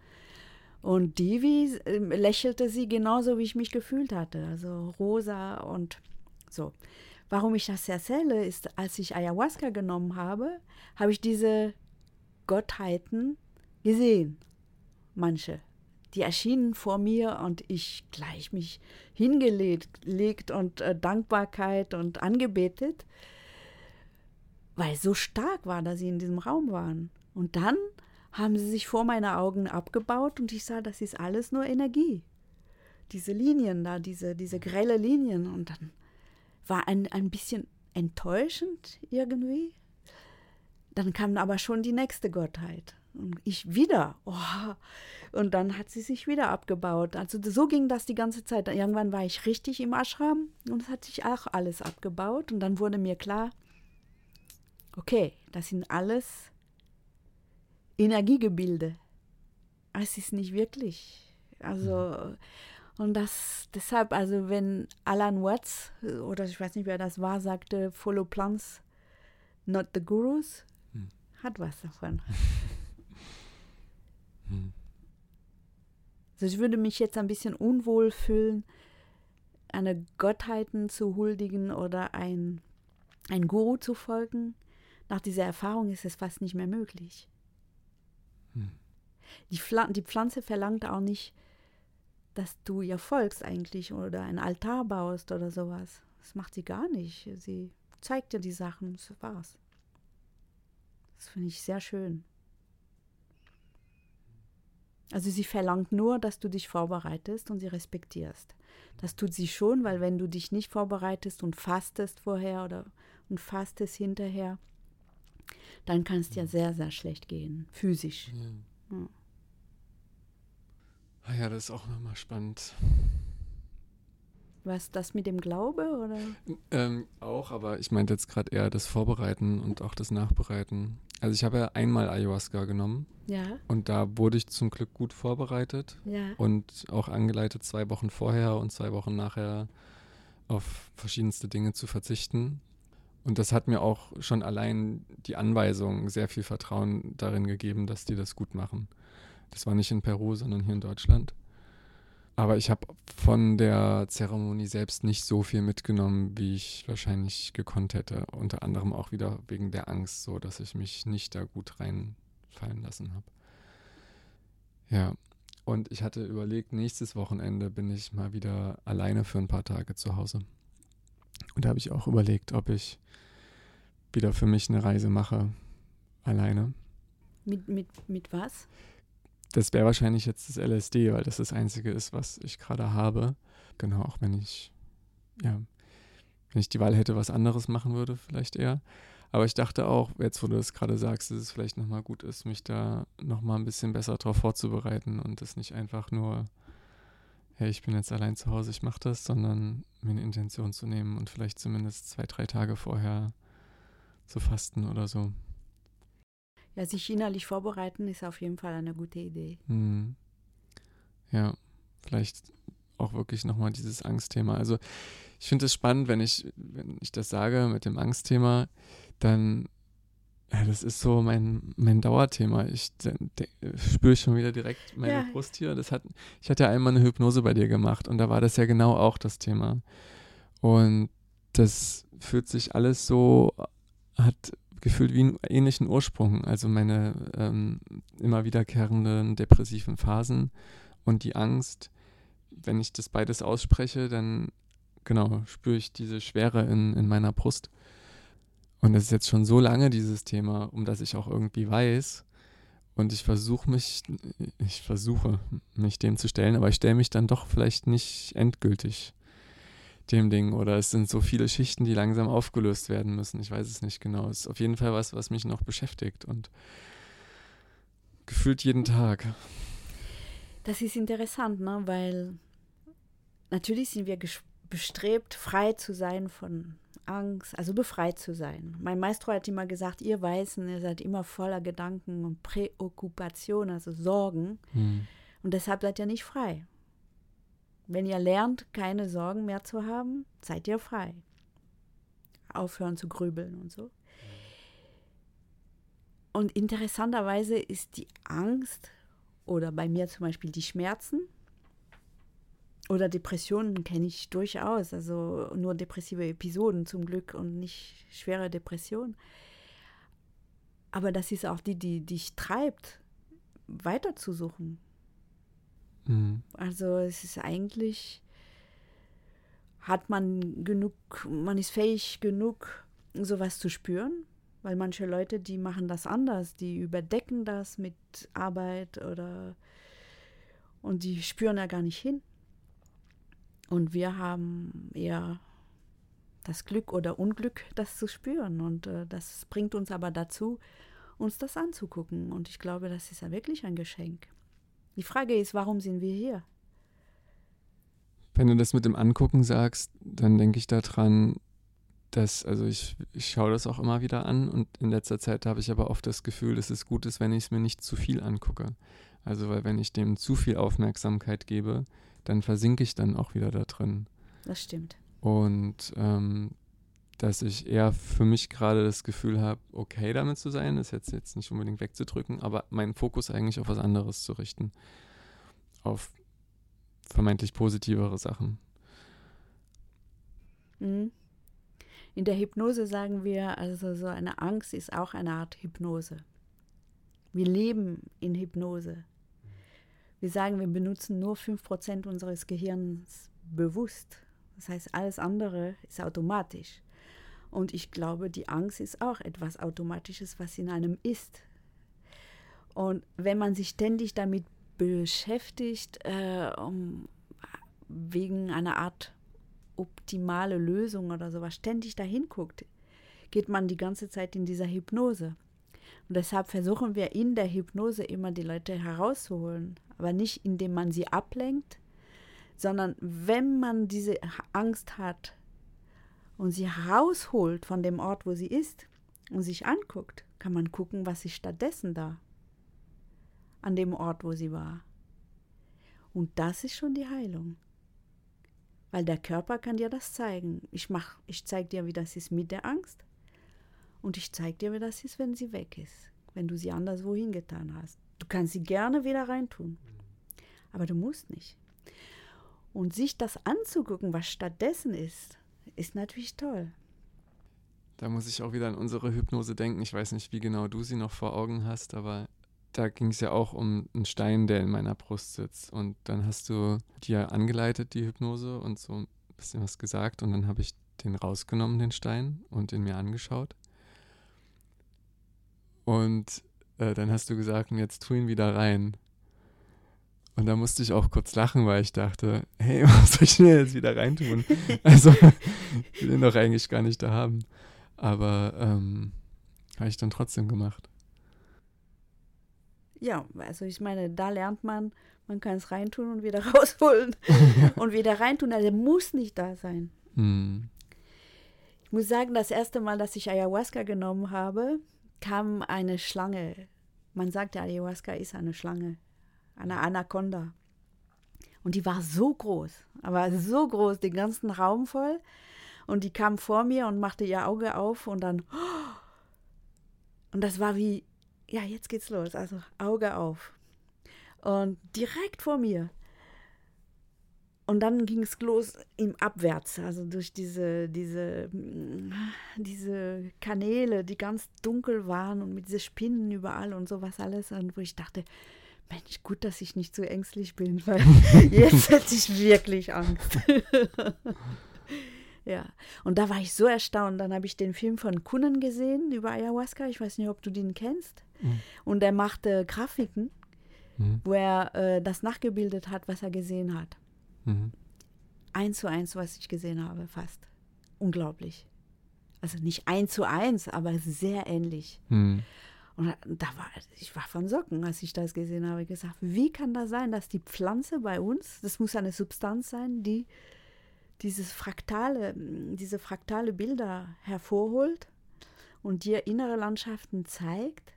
Und Devi äh, lächelte sie genauso, wie ich mich gefühlt hatte, also rosa und so. Warum ich das erzähle, ist, als ich Ayahuasca genommen habe, habe ich diese Gottheiten gesehen, manche die erschienen vor mir und ich gleich mich hingelegt und äh, Dankbarkeit und angebetet, weil so stark war, dass sie in diesem Raum waren. Und dann haben sie sich vor meinen Augen abgebaut und ich sah, das ist alles nur Energie. Diese Linien da, diese, diese grelle Linien. Und dann war ein, ein bisschen enttäuschend irgendwie. Dann kam aber schon die nächste Gottheit. Und ich wieder. Oh. Und dann hat sie sich wieder abgebaut. Also so ging das die ganze Zeit. Irgendwann war ich richtig im Ashram und es hat sich auch alles abgebaut. Und dann wurde mir klar, okay, das sind alles Energiegebilde. Es ist nicht wirklich. Also, und das deshalb, also wenn Alan Watts, oder ich weiß nicht, wer das war, sagte, follow plants, not the gurus, hm. hat was davon. Hm. Also ich würde mich jetzt ein bisschen unwohl fühlen, eine Gottheiten zu huldigen oder ein, ein Guru zu folgen. nach dieser Erfahrung ist es fast nicht mehr möglich. Hm. Die, Pfl die Pflanze verlangt auch nicht, dass du ihr folgst eigentlich oder ein Altar baust oder sowas. Das macht sie gar nicht. Sie zeigt dir die Sachen, das war's. Das finde ich sehr schön. Also sie verlangt nur, dass du dich vorbereitest und sie respektierst. Das tut sie schon, weil wenn du dich nicht vorbereitest und fastest vorher oder und fastest hinterher, dann kann es dir sehr, sehr schlecht gehen, physisch. Ja. Ja. Ah ja, das ist auch nochmal spannend. Was, das mit dem Glaube oder? Ähm, auch, aber ich meinte jetzt gerade eher das Vorbereiten und auch das Nachbereiten. Also ich habe ja einmal Ayahuasca genommen. Ja. Und da wurde ich zum Glück gut vorbereitet. Ja. Und auch angeleitet, zwei Wochen vorher und zwei Wochen nachher auf verschiedenste Dinge zu verzichten. Und das hat mir auch schon allein die Anweisung sehr viel Vertrauen darin gegeben, dass die das gut machen. Das war nicht in Peru, sondern hier in Deutschland. Aber ich habe von der Zeremonie selbst nicht so viel mitgenommen, wie ich wahrscheinlich gekonnt hätte. Unter anderem auch wieder wegen der Angst, so dass ich mich nicht da gut reinfallen lassen habe. Ja, und ich hatte überlegt, nächstes Wochenende bin ich mal wieder alleine für ein paar Tage zu Hause. Und da habe ich auch überlegt, ob ich wieder für mich eine Reise mache, alleine. Mit, mit, mit was? Das wäre wahrscheinlich jetzt das LSD, weil das das Einzige ist, was ich gerade habe. Genau, auch wenn ich, ja, wenn ich die Wahl hätte, was anderes machen würde, vielleicht eher. Aber ich dachte auch, jetzt wo du das gerade sagst, dass es vielleicht nochmal gut ist, mich da nochmal ein bisschen besser darauf vorzubereiten und das nicht einfach nur, hey, ich bin jetzt allein zu Hause, ich mache das, sondern mir eine Intention zu nehmen und vielleicht zumindest zwei, drei Tage vorher zu fasten oder so. Ja, sich innerlich vorbereiten ist auf jeden Fall eine gute Idee. Mhm. Ja, vielleicht auch wirklich nochmal dieses Angstthema. Also ich finde es spannend, wenn ich, wenn ich das sage mit dem Angstthema, dann, ja, das ist so mein, mein Dauerthema. Ich spüre schon wieder direkt meine ja. Brust hier. Das hat, ich hatte ja einmal eine Hypnose bei dir gemacht und da war das ja genau auch das Thema. Und das fühlt sich alles so, hat gefühlt wie einen ähnlichen Ursprung. Also meine ähm, immer wiederkehrenden depressiven Phasen und die Angst, wenn ich das beides ausspreche, dann genau spüre ich diese Schwere in, in meiner Brust. Und das ist jetzt schon so lange dieses Thema, um das ich auch irgendwie weiß. Und ich versuche mich, ich versuche mich dem zu stellen, aber ich stelle mich dann doch vielleicht nicht endgültig dem Ding oder es sind so viele Schichten, die langsam aufgelöst werden müssen. Ich weiß es nicht genau. Es ist auf jeden Fall was, was mich noch beschäftigt und gefühlt jeden Tag. Das ist interessant, ne? weil natürlich sind wir bestrebt, frei zu sein von Angst, also befreit zu sein. Mein Maestro hat immer gesagt, ihr Weißen, ihr seid immer voller Gedanken und Präokkupation, also Sorgen. Hm. Und deshalb seid ihr nicht frei. Wenn ihr lernt, keine Sorgen mehr zu haben, seid ihr frei. Aufhören zu grübeln und so. Und interessanterweise ist die Angst oder bei mir zum Beispiel die Schmerzen oder Depressionen kenne ich durchaus, also nur depressive Episoden zum Glück und nicht schwere Depressionen. Aber das ist auch die, die dich treibt, weiterzusuchen, Mhm. Also es ist eigentlich, hat man genug, man ist fähig genug, sowas zu spüren, weil manche Leute, die machen das anders, die überdecken das mit Arbeit oder und die spüren da gar nicht hin. Und wir haben eher das Glück oder Unglück, das zu spüren. Und äh, das bringt uns aber dazu, uns das anzugucken. Und ich glaube, das ist ja wirklich ein Geschenk. Die Frage ist, warum sind wir hier? Wenn du das mit dem Angucken sagst, dann denke ich daran, dass, also ich, ich schaue das auch immer wieder an und in letzter Zeit habe ich aber oft das Gefühl, dass es gut ist, wenn ich es mir nicht zu viel angucke. Also weil wenn ich dem zu viel Aufmerksamkeit gebe, dann versinke ich dann auch wieder da drin. Das stimmt. Und ähm, dass ich eher für mich gerade das Gefühl habe, okay damit zu sein, das jetzt, jetzt nicht unbedingt wegzudrücken, aber meinen Fokus eigentlich auf was anderes zu richten. Auf vermeintlich positivere Sachen. Mhm. In der Hypnose sagen wir, also so eine Angst ist auch eine Art Hypnose. Wir leben in Hypnose. Wir sagen, wir benutzen nur 5% unseres Gehirns bewusst. Das heißt, alles andere ist automatisch. Und ich glaube, die Angst ist auch etwas Automatisches, was in einem ist. Und wenn man sich ständig damit beschäftigt, äh, um, wegen einer Art optimale Lösung oder sowas, ständig dahin guckt, geht man die ganze Zeit in dieser Hypnose. Und deshalb versuchen wir in der Hypnose immer die Leute herauszuholen, aber nicht indem man sie ablenkt, sondern wenn man diese Angst hat und sie herausholt von dem Ort, wo sie ist und sich anguckt, kann man gucken, was ist stattdessen da an dem Ort, wo sie war. Und das ist schon die Heilung. Weil der Körper kann dir das zeigen. Ich mach, ich zeige dir, wie das ist mit der Angst. Und ich zeige dir, wie das ist, wenn sie weg ist. Wenn du sie anderswo hingetan hast. Du kannst sie gerne wieder reintun. Aber du musst nicht. Und sich das anzugucken, was stattdessen ist, ist natürlich toll. Da muss ich auch wieder an unsere Hypnose denken. Ich weiß nicht, wie genau du sie noch vor Augen hast, aber da ging es ja auch um einen Stein, der in meiner Brust sitzt. Und dann hast du dir angeleitet, die Hypnose, und so ein bisschen was gesagt. Und dann habe ich den rausgenommen, den Stein, und ihn mir angeschaut. Und äh, dann hast du gesagt, jetzt tu ihn wieder rein. Und da musste ich auch kurz lachen, weil ich dachte, hey, was soll ich denn jetzt wieder reintun? also, ich will den doch eigentlich gar nicht da haben. Aber ähm, habe ich dann trotzdem gemacht. Ja, also ich meine, da lernt man, man kann es reintun und wieder rausholen und wieder reintun. Also muss nicht da sein. Mm. Ich muss sagen, das erste Mal, dass ich Ayahuasca genommen habe, kam eine Schlange. Man sagt Ayahuasca ist eine Schlange, eine Anaconda. Und die war so groß, aber so groß, den ganzen Raum voll. Und die kam vor mir und machte ihr Auge auf und dann. Und das war wie, ja, jetzt geht's los. Also Auge auf. Und direkt vor mir. Und dann ging es los im Abwärts, also durch diese, diese, diese Kanäle, die ganz dunkel waren und mit diesen Spinnen überall und sowas alles. Und wo ich dachte, Mensch, gut, dass ich nicht so ängstlich bin, weil jetzt hätte ich wirklich Angst. Ja, und da war ich so erstaunt. Dann habe ich den Film von Kunnen gesehen über Ayahuasca. Ich weiß nicht, ob du den kennst. Mhm. Und er machte Grafiken, mhm. wo er äh, das nachgebildet hat, was er gesehen hat. Mhm. Eins zu eins, was ich gesehen habe, fast. Unglaublich. Also nicht eins zu eins, aber sehr ähnlich. Mhm. Und da war, ich war von Socken, als ich das gesehen habe. Ich gesagt, wie kann das sein, dass die Pflanze bei uns, das muss eine Substanz sein, die dieses fraktale, diese fraktale Bilder hervorholt und dir innere Landschaften zeigt,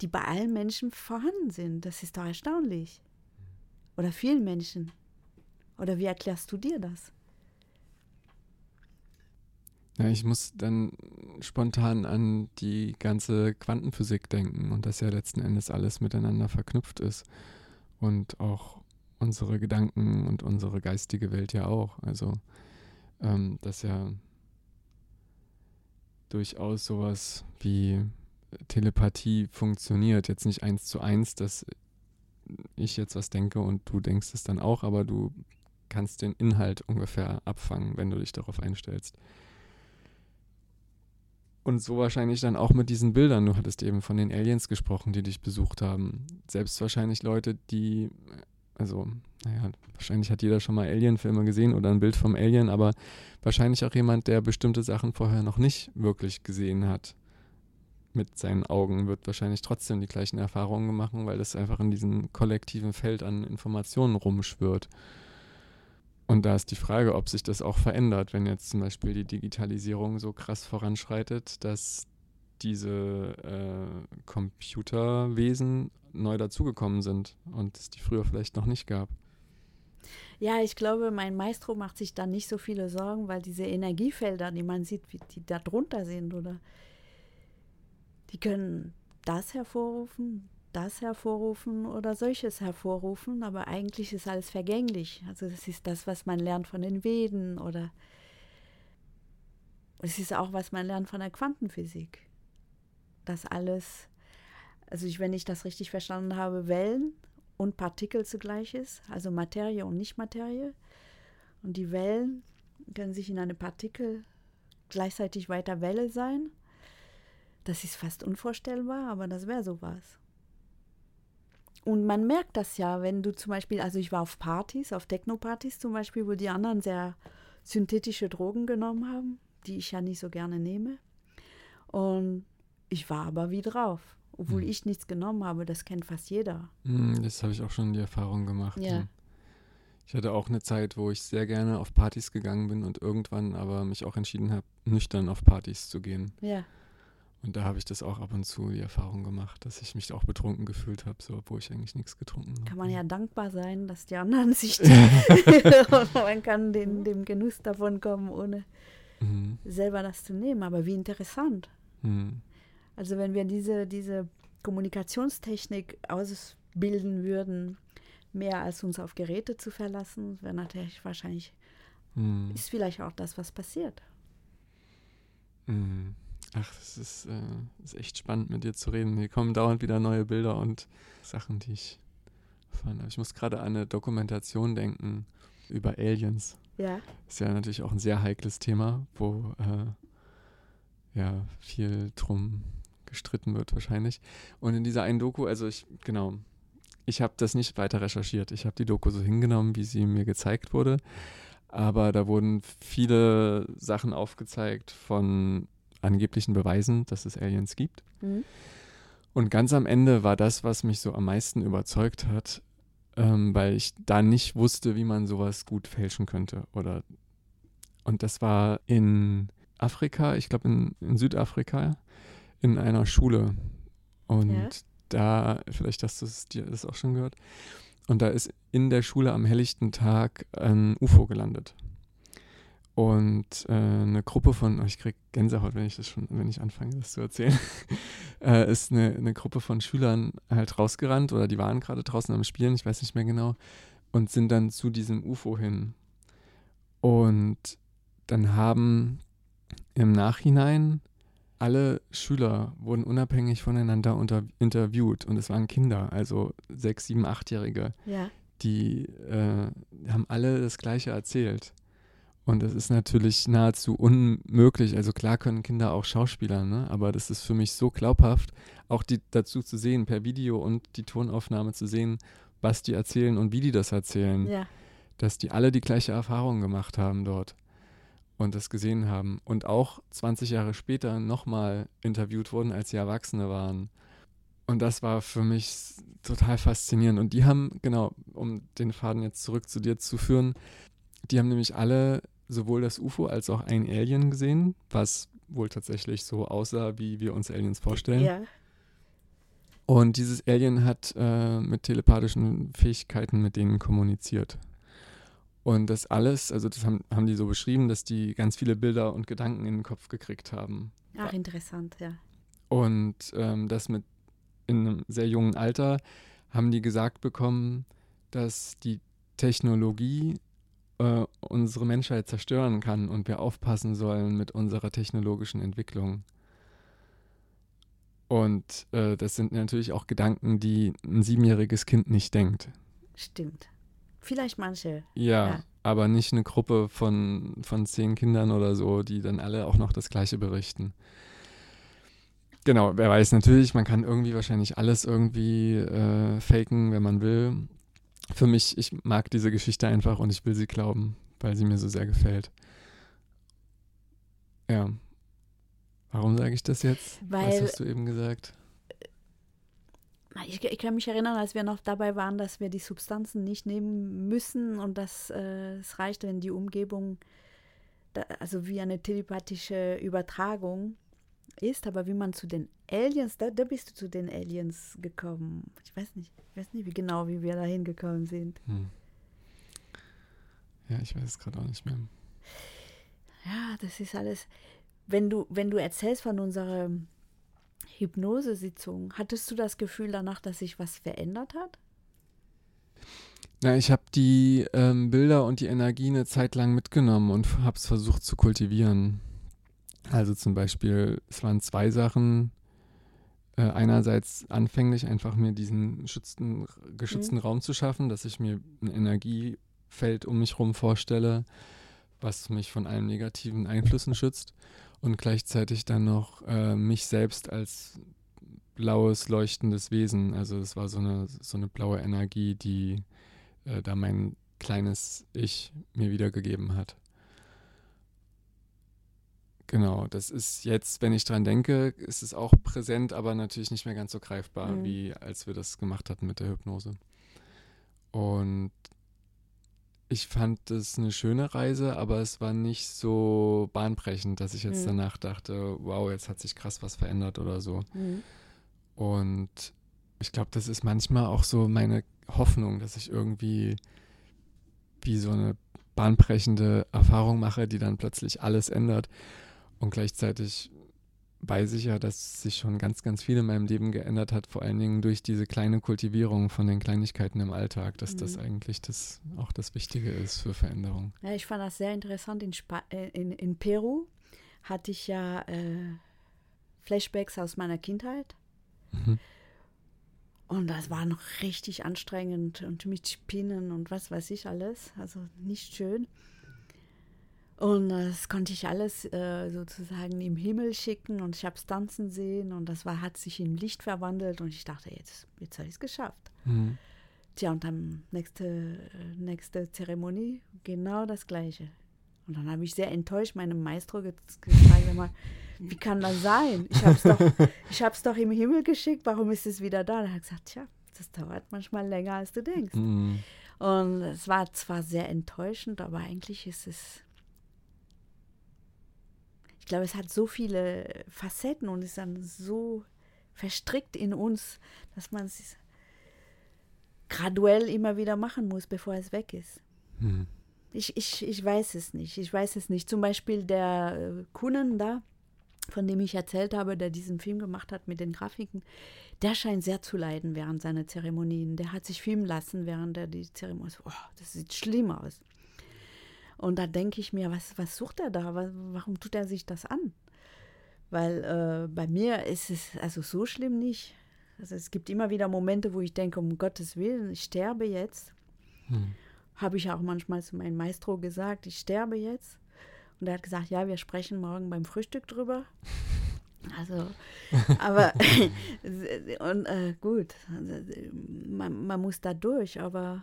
die bei allen Menschen vorhanden sind. Das ist doch erstaunlich. Oder vielen Menschen. Oder wie erklärst du dir das? Ja, ich muss dann spontan an die ganze Quantenphysik denken und dass ja letzten Endes alles miteinander verknüpft ist. Und auch unsere Gedanken und unsere geistige Welt ja auch. Also, ähm, dass ja durchaus sowas wie Telepathie funktioniert. Jetzt nicht eins zu eins, dass ich jetzt was denke und du denkst es dann auch, aber du kannst den Inhalt ungefähr abfangen, wenn du dich darauf einstellst. Und so wahrscheinlich dann auch mit diesen Bildern. Du hattest eben von den Aliens gesprochen, die dich besucht haben. Selbst wahrscheinlich Leute, die also, naja, wahrscheinlich hat jeder schon mal Alien-Filme gesehen oder ein Bild vom Alien, aber wahrscheinlich auch jemand, der bestimmte Sachen vorher noch nicht wirklich gesehen hat mit seinen Augen, wird wahrscheinlich trotzdem die gleichen Erfahrungen machen, weil das einfach in diesem kollektiven Feld an Informationen rumschwirrt. Und da ist die Frage, ob sich das auch verändert, wenn jetzt zum Beispiel die Digitalisierung so krass voranschreitet, dass diese äh, Computerwesen neu dazugekommen sind und es die früher vielleicht noch nicht gab. Ja, ich glaube, mein Maestro macht sich da nicht so viele Sorgen, weil diese Energiefelder, die man sieht, wie die da drunter sind, oder die können das hervorrufen, das hervorrufen oder solches hervorrufen, aber eigentlich ist alles vergänglich. Also das ist das, was man lernt von den Veden oder es ist auch, was man lernt von der Quantenphysik. Das alles, also ich, wenn ich das richtig verstanden habe, Wellen und Partikel zugleich ist, also Materie und Nichtmaterie. Und die Wellen können sich in eine Partikel gleichzeitig weiter Welle sein. Das ist fast unvorstellbar, aber das wäre sowas. Und man merkt das ja, wenn du zum Beispiel, also ich war auf Partys, auf Techno-Partys zum Beispiel, wo die anderen sehr synthetische Drogen genommen haben, die ich ja nicht so gerne nehme. Und ich war aber wie drauf, obwohl hm. ich nichts genommen habe. Das kennt fast jeder. Hm, das habe ich auch schon die Erfahrung gemacht. Ja. Ich hatte auch eine Zeit, wo ich sehr gerne auf Partys gegangen bin und irgendwann aber mich auch entschieden habe, nüchtern auf Partys zu gehen. Ja. Und da habe ich das auch ab und zu die Erfahrung gemacht, dass ich mich auch betrunken gefühlt habe, so, obwohl ich eigentlich nichts getrunken habe. Kann man ja dankbar sein, dass die anderen sich man kann den, dem Genuss davon kommen, ohne mhm. selber das zu nehmen. Aber wie interessant. Mhm. Also wenn wir diese, diese Kommunikationstechnik ausbilden würden, mehr als uns auf Geräte zu verlassen, wäre natürlich wahrscheinlich, mhm. ist vielleicht auch das, was passiert. Mhm. Ach, das ist, äh, ist echt spannend, mit dir zu reden. Hier kommen dauernd wieder neue Bilder und Sachen, die ich fand. Ich muss gerade an eine Dokumentation denken über Aliens. Ja. Ist ja natürlich auch ein sehr heikles Thema, wo äh, ja viel drum gestritten wird wahrscheinlich. Und in dieser einen Doku, also ich, genau, ich habe das nicht weiter recherchiert. Ich habe die Doku so hingenommen, wie sie mir gezeigt wurde. Aber da wurden viele Sachen aufgezeigt von angeblichen Beweisen, dass es Aliens gibt. Mhm. Und ganz am Ende war das, was mich so am meisten überzeugt hat, ähm, weil ich da nicht wusste, wie man sowas gut fälschen könnte. Oder und das war in Afrika, ich glaube in, in, Südafrika, in einer Schule. Und ja. da, vielleicht hast du dir das auch schon gehört, und da ist in der Schule am helllichten Tag ein UFO gelandet. Und äh, eine Gruppe von, oh, ich kriege Gänsehaut, wenn ich das schon, wenn ich anfange, das zu erzählen, äh, ist eine, eine Gruppe von Schülern halt rausgerannt oder die waren gerade draußen am Spielen, ich weiß nicht mehr genau, und sind dann zu diesem UFO hin. Und dann haben im Nachhinein alle Schüler wurden unabhängig voneinander unter, interviewt und es waren Kinder, also sechs, sieben, achtjährige. Ja. Die äh, haben alle das Gleiche erzählt. Und es ist natürlich nahezu unmöglich. Also klar können Kinder auch Schauspieler, ne? aber das ist für mich so glaubhaft, auch die dazu zu sehen, per Video und die Tonaufnahme zu sehen, was die erzählen und wie die das erzählen. Ja. Dass die alle die gleiche Erfahrung gemacht haben dort und das gesehen haben. Und auch 20 Jahre später nochmal interviewt wurden, als sie Erwachsene waren. Und das war für mich total faszinierend. Und die haben, genau, um den Faden jetzt zurück zu dir zu führen, die haben nämlich alle sowohl das UFO als auch ein Alien gesehen, was wohl tatsächlich so aussah, wie wir uns Aliens vorstellen. Ja. Und dieses Alien hat äh, mit telepathischen Fähigkeiten mit denen kommuniziert. Und das alles, also das haben, haben die so beschrieben, dass die ganz viele Bilder und Gedanken in den Kopf gekriegt haben. Ach, interessant, ja. Und ähm, das mit in einem sehr jungen Alter haben die gesagt bekommen, dass die Technologie äh, unsere Menschheit zerstören kann und wir aufpassen sollen mit unserer technologischen Entwicklung. Und äh, das sind natürlich auch Gedanken, die ein siebenjähriges Kind nicht denkt. Stimmt. Vielleicht manche. Ja, ja, aber nicht eine Gruppe von, von zehn Kindern oder so, die dann alle auch noch das Gleiche berichten. Genau, wer weiß natürlich, man kann irgendwie wahrscheinlich alles irgendwie äh, faken, wenn man will für mich, ich mag diese Geschichte einfach und ich will sie glauben, weil sie mir so sehr gefällt. Ja. Warum sage ich das jetzt? Weil, Was hast du eben gesagt? Ich, ich, kann mich erinnern, als wir noch dabei waren, dass wir die Substanzen nicht nehmen müssen und dass äh, es reicht, wenn die Umgebung, da, also wie eine telepathische Übertragung ist, aber wie man zu den Aliens, da, da bist du zu den Aliens gekommen. Ich weiß nicht, ich weiß nicht wie genau, wie wir da hingekommen sind. Hm. Ja, ich weiß es gerade auch nicht mehr. Ja, das ist alles. Wenn du, wenn du erzählst von unserer Hypnosesitzung, hattest du das Gefühl danach, dass sich was verändert hat? Na, ich habe die ähm, Bilder und die Energie eine Zeit lang mitgenommen und habe es versucht zu kultivieren. Also zum Beispiel, es waren zwei Sachen. Äh, einerseits anfänglich einfach mir diesen schützten, geschützten mhm. Raum zu schaffen, dass ich mir ein Energiefeld um mich herum vorstelle, was mich von allen negativen Einflüssen schützt und gleichzeitig dann noch äh, mich selbst als blaues, leuchtendes Wesen. Also es war so eine, so eine blaue Energie, die äh, da mein kleines Ich mir wiedergegeben hat. Genau, das ist jetzt, wenn ich dran denke, ist es auch präsent, aber natürlich nicht mehr ganz so greifbar, mhm. wie als wir das gemacht hatten mit der Hypnose. Und ich fand es eine schöne Reise, aber es war nicht so bahnbrechend, dass ich jetzt mhm. danach dachte, wow, jetzt hat sich krass was verändert oder so. Mhm. Und ich glaube, das ist manchmal auch so meine Hoffnung, dass ich irgendwie wie so eine bahnbrechende Erfahrung mache, die dann plötzlich alles ändert. Und gleichzeitig weiß ich ja, dass sich schon ganz, ganz viel in meinem Leben geändert hat, vor allen Dingen durch diese kleine Kultivierung von den Kleinigkeiten im Alltag, dass mhm. das eigentlich das, auch das Wichtige ist für Veränderung. Ja, ich fand das sehr interessant. In, Spa äh, in, in Peru hatte ich ja äh, Flashbacks aus meiner Kindheit. Mhm. Und das war noch richtig anstrengend und mit Spinnen und was weiß ich alles. Also nicht schön. Und das konnte ich alles äh, sozusagen im Himmel schicken und ich habe es tanzen sehen und das war, hat sich in Licht verwandelt und ich dachte, jetzt, jetzt habe ich es geschafft. Mhm. Tja, und dann nächste, nächste Zeremonie genau das Gleiche. Und dann habe ich sehr enttäuscht meinem Maestro gefragt, wie kann das sein? Ich habe es doch, doch im Himmel geschickt, warum ist es wieder da? Er hat gesagt, tja, das dauert manchmal länger, als du denkst. Mhm. Und es war zwar sehr enttäuschend, aber eigentlich ist es glaube, es hat so viele Facetten und ist dann so verstrickt in uns, dass man es graduell immer wieder machen muss, bevor es weg ist. Hm. Ich, ich, ich weiß es nicht. Ich weiß es nicht. Zum Beispiel der äh, Kunden da, von dem ich erzählt habe, der diesen Film gemacht hat mit den Grafiken, der scheint sehr zu leiden während seiner Zeremonien. Der hat sich filmen lassen, während er die Zeremonie. Oh, das sieht schlimm aus. Und da denke ich mir, was, was sucht er da? Warum tut er sich das an? Weil äh, bei mir ist es also so schlimm nicht. Also es gibt immer wieder Momente, wo ich denke, um Gottes Willen, ich sterbe jetzt. Hm. Habe ich auch manchmal zu meinem Maestro gesagt, ich sterbe jetzt. Und er hat gesagt, ja, wir sprechen morgen beim Frühstück drüber. Also, aber und äh, gut, also, man, man muss da durch, aber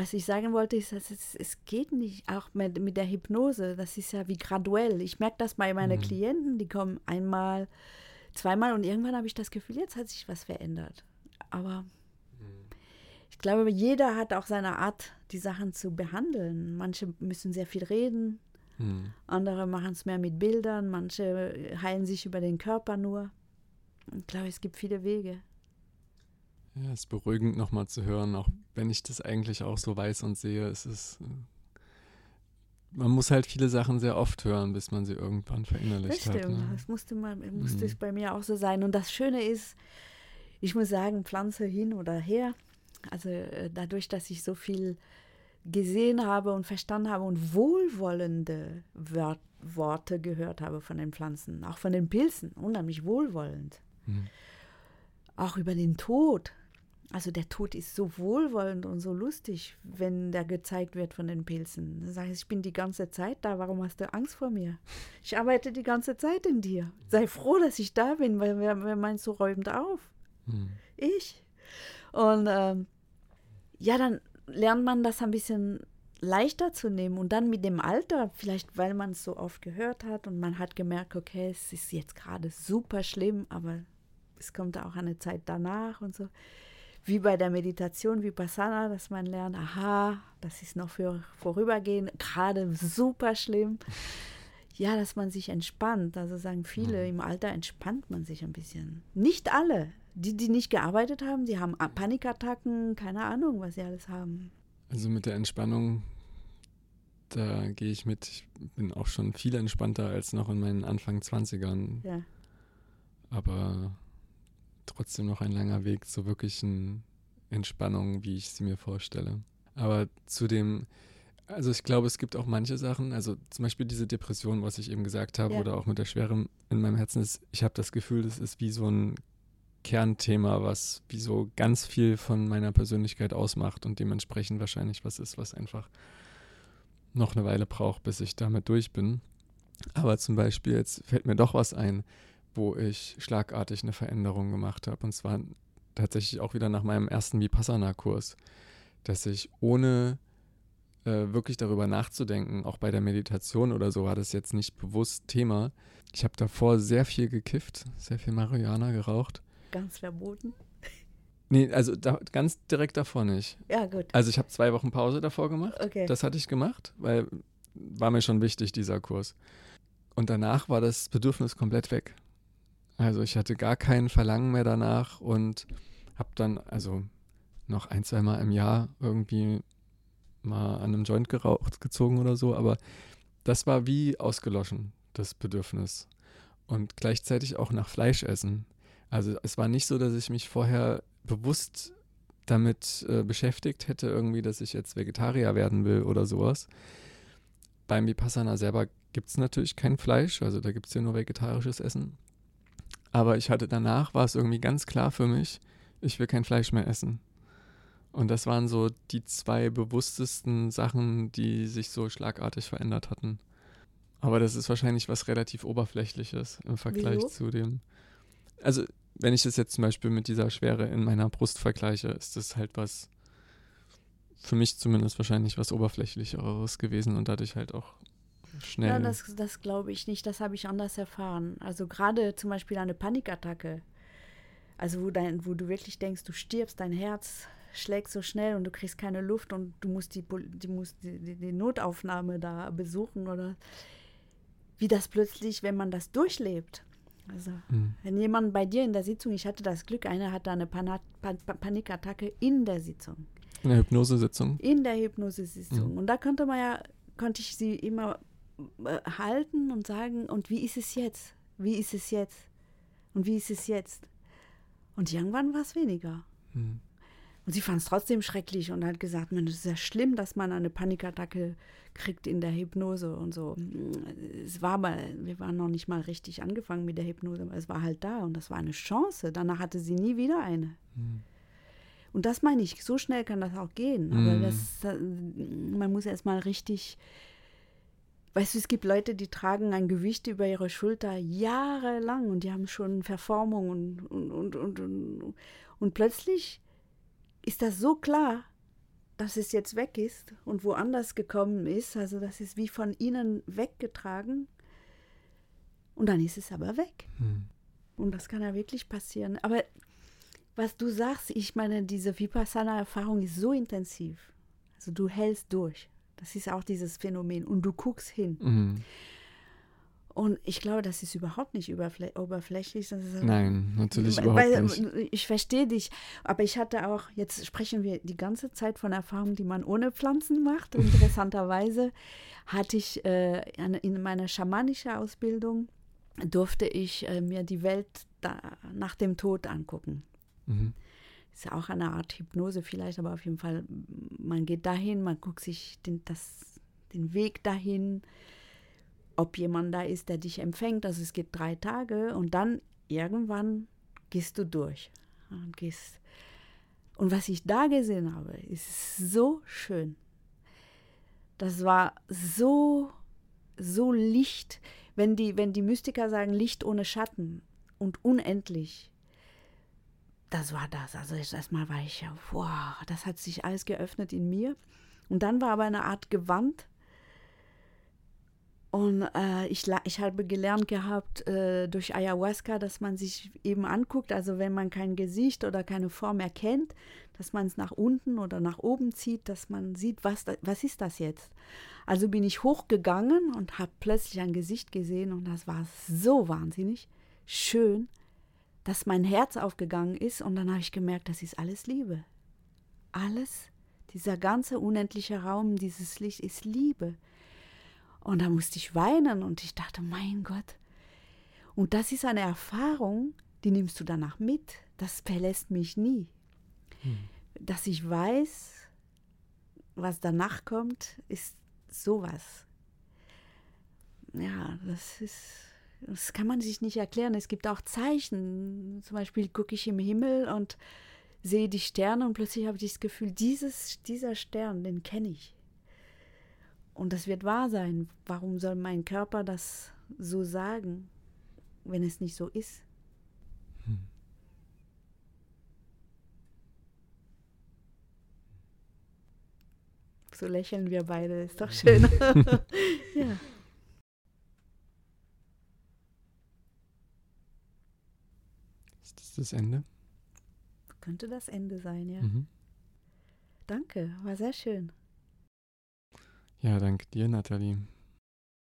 was ich sagen wollte, ist, dass es, es geht nicht, auch mit, mit der Hypnose, das ist ja wie graduell. Ich merke das bei meinen mhm. Klienten, die kommen einmal, zweimal und irgendwann habe ich das Gefühl, jetzt hat sich was verändert. Aber mhm. ich glaube, jeder hat auch seine Art, die Sachen zu behandeln. Manche müssen sehr viel reden, mhm. andere machen es mehr mit Bildern, manche heilen sich über den Körper nur. Ich glaube, es gibt viele Wege. Ja, es ist beruhigend nochmal zu hören, auch wenn ich das eigentlich auch so weiß und sehe. Es ist, äh, man muss halt viele Sachen sehr oft hören, bis man sie irgendwann verinnerlicht das stimmt. hat. Ne? Das musste, mal, musste mhm. es bei mir auch so sein. Und das Schöne ist, ich muss sagen, Pflanze hin oder her. Also äh, dadurch, dass ich so viel gesehen habe und verstanden habe und wohlwollende Wort, Worte gehört habe von den Pflanzen, auch von den Pilzen, unheimlich wohlwollend. Mhm. Auch über den Tod also der Tod ist so wohlwollend und so lustig, wenn der gezeigt wird von den Pilzen. Dann sage ich, ich bin die ganze Zeit da, warum hast du Angst vor mir? Ich arbeite die ganze Zeit in dir. Sei froh, dass ich da bin, weil wer, wer meinst du räumt auf? Hm. Ich. Und ähm, ja, dann lernt man das ein bisschen leichter zu nehmen und dann mit dem Alter, vielleicht weil man es so oft gehört hat und man hat gemerkt, okay, es ist jetzt gerade super schlimm, aber es kommt auch eine Zeit danach und so wie bei der Meditation Vipassana, dass man lernt, aha, das ist noch für vorübergehend, gerade super schlimm. Ja, dass man sich entspannt. Also sagen viele, mhm. im Alter entspannt man sich ein bisschen. Nicht alle. Die, die nicht gearbeitet haben, die haben Panikattacken, keine Ahnung, was sie alles haben. Also mit der Entspannung, da gehe ich mit. Ich bin auch schon viel entspannter als noch in meinen Anfang 20ern. Ja. Aber trotzdem noch ein langer Weg zur wirklichen Entspannung, wie ich sie mir vorstelle. Aber zu dem, Also ich glaube, es gibt auch manche Sachen, also zum Beispiel diese Depression, was ich eben gesagt habe, ja. oder auch mit der Schwere in meinem Herzen ist, ich habe das Gefühl, das ist wie so ein Kernthema, was wie so ganz viel von meiner Persönlichkeit ausmacht und dementsprechend wahrscheinlich was ist, was einfach noch eine Weile braucht, bis ich damit durch bin. Aber zum Beispiel, jetzt fällt mir doch was ein, wo ich schlagartig eine Veränderung gemacht habe. Und zwar tatsächlich auch wieder nach meinem ersten Vipassana-Kurs, dass ich ohne äh, wirklich darüber nachzudenken, auch bei der Meditation oder so war das jetzt nicht bewusst Thema. Ich habe davor sehr viel gekifft, sehr viel Marihuana geraucht. Ganz verboten? Nee, also da, ganz direkt davor nicht. Ja, gut. Also ich habe zwei Wochen Pause davor gemacht. Okay. Das hatte ich gemacht, weil war mir schon wichtig, dieser Kurs. Und danach war das Bedürfnis komplett weg. Also ich hatte gar kein Verlangen mehr danach und habe dann also noch ein, zwei Mal im Jahr irgendwie mal an einem Joint geraucht, gezogen oder so, aber das war wie ausgeloschen, das Bedürfnis. Und gleichzeitig auch nach Fleisch essen. Also es war nicht so, dass ich mich vorher bewusst damit äh, beschäftigt hätte, irgendwie, dass ich jetzt Vegetarier werden will oder sowas. Beim Vipassana selber gibt es natürlich kein Fleisch, also da gibt es ja nur vegetarisches Essen. Aber ich hatte danach, war es irgendwie ganz klar für mich, ich will kein Fleisch mehr essen. Und das waren so die zwei bewusstesten Sachen, die sich so schlagartig verändert hatten. Aber das ist wahrscheinlich was relativ Oberflächliches im Vergleich Wieso? zu dem. Also, wenn ich das jetzt zum Beispiel mit dieser Schwere in meiner Brust vergleiche, ist das halt was, für mich zumindest wahrscheinlich was Oberflächlicheres gewesen und dadurch halt auch schnell. Ja, das, das glaube ich nicht. Das habe ich anders erfahren. Also gerade zum Beispiel eine Panikattacke. Also wo, dein, wo du wirklich denkst, du stirbst, dein Herz schlägt so schnell und du kriegst keine Luft und du musst die, die, musst die, die, Notaufnahme da besuchen oder wie das plötzlich, wenn man das durchlebt. Also, Mhm. wenn jemand bei dir in der Sitzung, ich hatte das Glück, einer hatte eine Pana Pan Pan Panikattacke in der Sitzung, In der Hypnosesitzung. in der Hypnosesitzung. Mhm. Und da konnte man ja, konnte ich sie immer halten und sagen, und wie ist es jetzt? Wie ist es jetzt? Und wie ist es jetzt? Und irgendwann war es weniger. Mhm. Und sie fand es trotzdem schrecklich und hat gesagt, es ist ja schlimm, dass man eine Panikattacke kriegt in der Hypnose und so. Es war aber, wir waren noch nicht mal richtig angefangen mit der Hypnose, aber es war halt da und das war eine Chance. Danach hatte sie nie wieder eine. Mhm. Und das meine ich, so schnell kann das auch gehen. Aber Mhm. das, äh, man muss erst mal richtig, weißt du, es gibt Leute, die tragen ein Gewicht über ihre Schulter jahrelang und die haben schon Verformung und, und, und, und, und, plötzlich ist das so klar, dass es jetzt weg ist und woanders gekommen ist. Also das ist wie von ihnen weggetragen. Und dann ist es aber weg. Mhm. Und das kann ja wirklich passieren. Aber was du sagst, ich meine, diese Vipassana-Erfahrung ist so intensiv. Also du hältst durch. Das ist auch dieses Phänomen. Und du guckst hin. Mhm. Und ich glaube, das ist überhaupt nicht überflä oberflächlich. Ist Nein, natürlich weil, überhaupt nicht. Ich verstehe dich, aber ich hatte auch, jetzt sprechen wir die ganze Zeit von Erfahrungen, die man ohne Pflanzen macht. Interessanterweise hatte ich äh, in meiner schamanischen Ausbildung, durfte ich äh, mir die Welt da, nach dem Tod angucken. Mhm. Ist ja auch eine Art Hypnose vielleicht, aber auf jeden Fall, man geht dahin, man guckt sich den, das, den Weg dahin, ob jemand da ist, der dich empfängt. Also es geht drei Tage und dann irgendwann gehst du durch. Und, gehst. und was ich da gesehen habe, ist so schön. Das war so, so Licht. Wenn die, wenn die Mystiker sagen Licht ohne Schatten und unendlich, das war das. Also erstmal war ich ja, wow, das hat sich alles geöffnet in mir. Und dann war aber eine Art Gewand. Und äh, ich, ich habe gelernt gehabt äh, durch Ayahuasca, dass man sich eben anguckt, also wenn man kein Gesicht oder keine Form erkennt, dass man es nach unten oder nach oben zieht, dass man sieht, was, da, was ist das jetzt. Also bin ich hochgegangen und habe plötzlich ein Gesicht gesehen und das war so wahnsinnig schön dass mein Herz aufgegangen ist und dann habe ich gemerkt, das ist alles Liebe. Alles, dieser ganze unendliche Raum, dieses Licht ist Liebe. Und da musste ich weinen und ich dachte, mein Gott. Und das ist eine Erfahrung, die nimmst du danach mit. Das verlässt mich nie. Dass ich weiß, was danach kommt, ist sowas. Ja, das ist, das kann man sich nicht erklären. Es gibt auch Zeichen. Zum Beispiel gucke ich im Himmel und sehe die Sterne und plötzlich habe ich das Gefühl, dieses, dieser Stern, den kenne ich. Und das wird wahr sein. Warum soll mein Körper das so sagen, wenn es nicht so ist? Hm. So lächeln wir beide, ist doch schön. ja. Ist das das Ende? Könnte das Ende sein, ja. Mhm. Danke, war sehr schön. Ja, danke dir, Nathalie.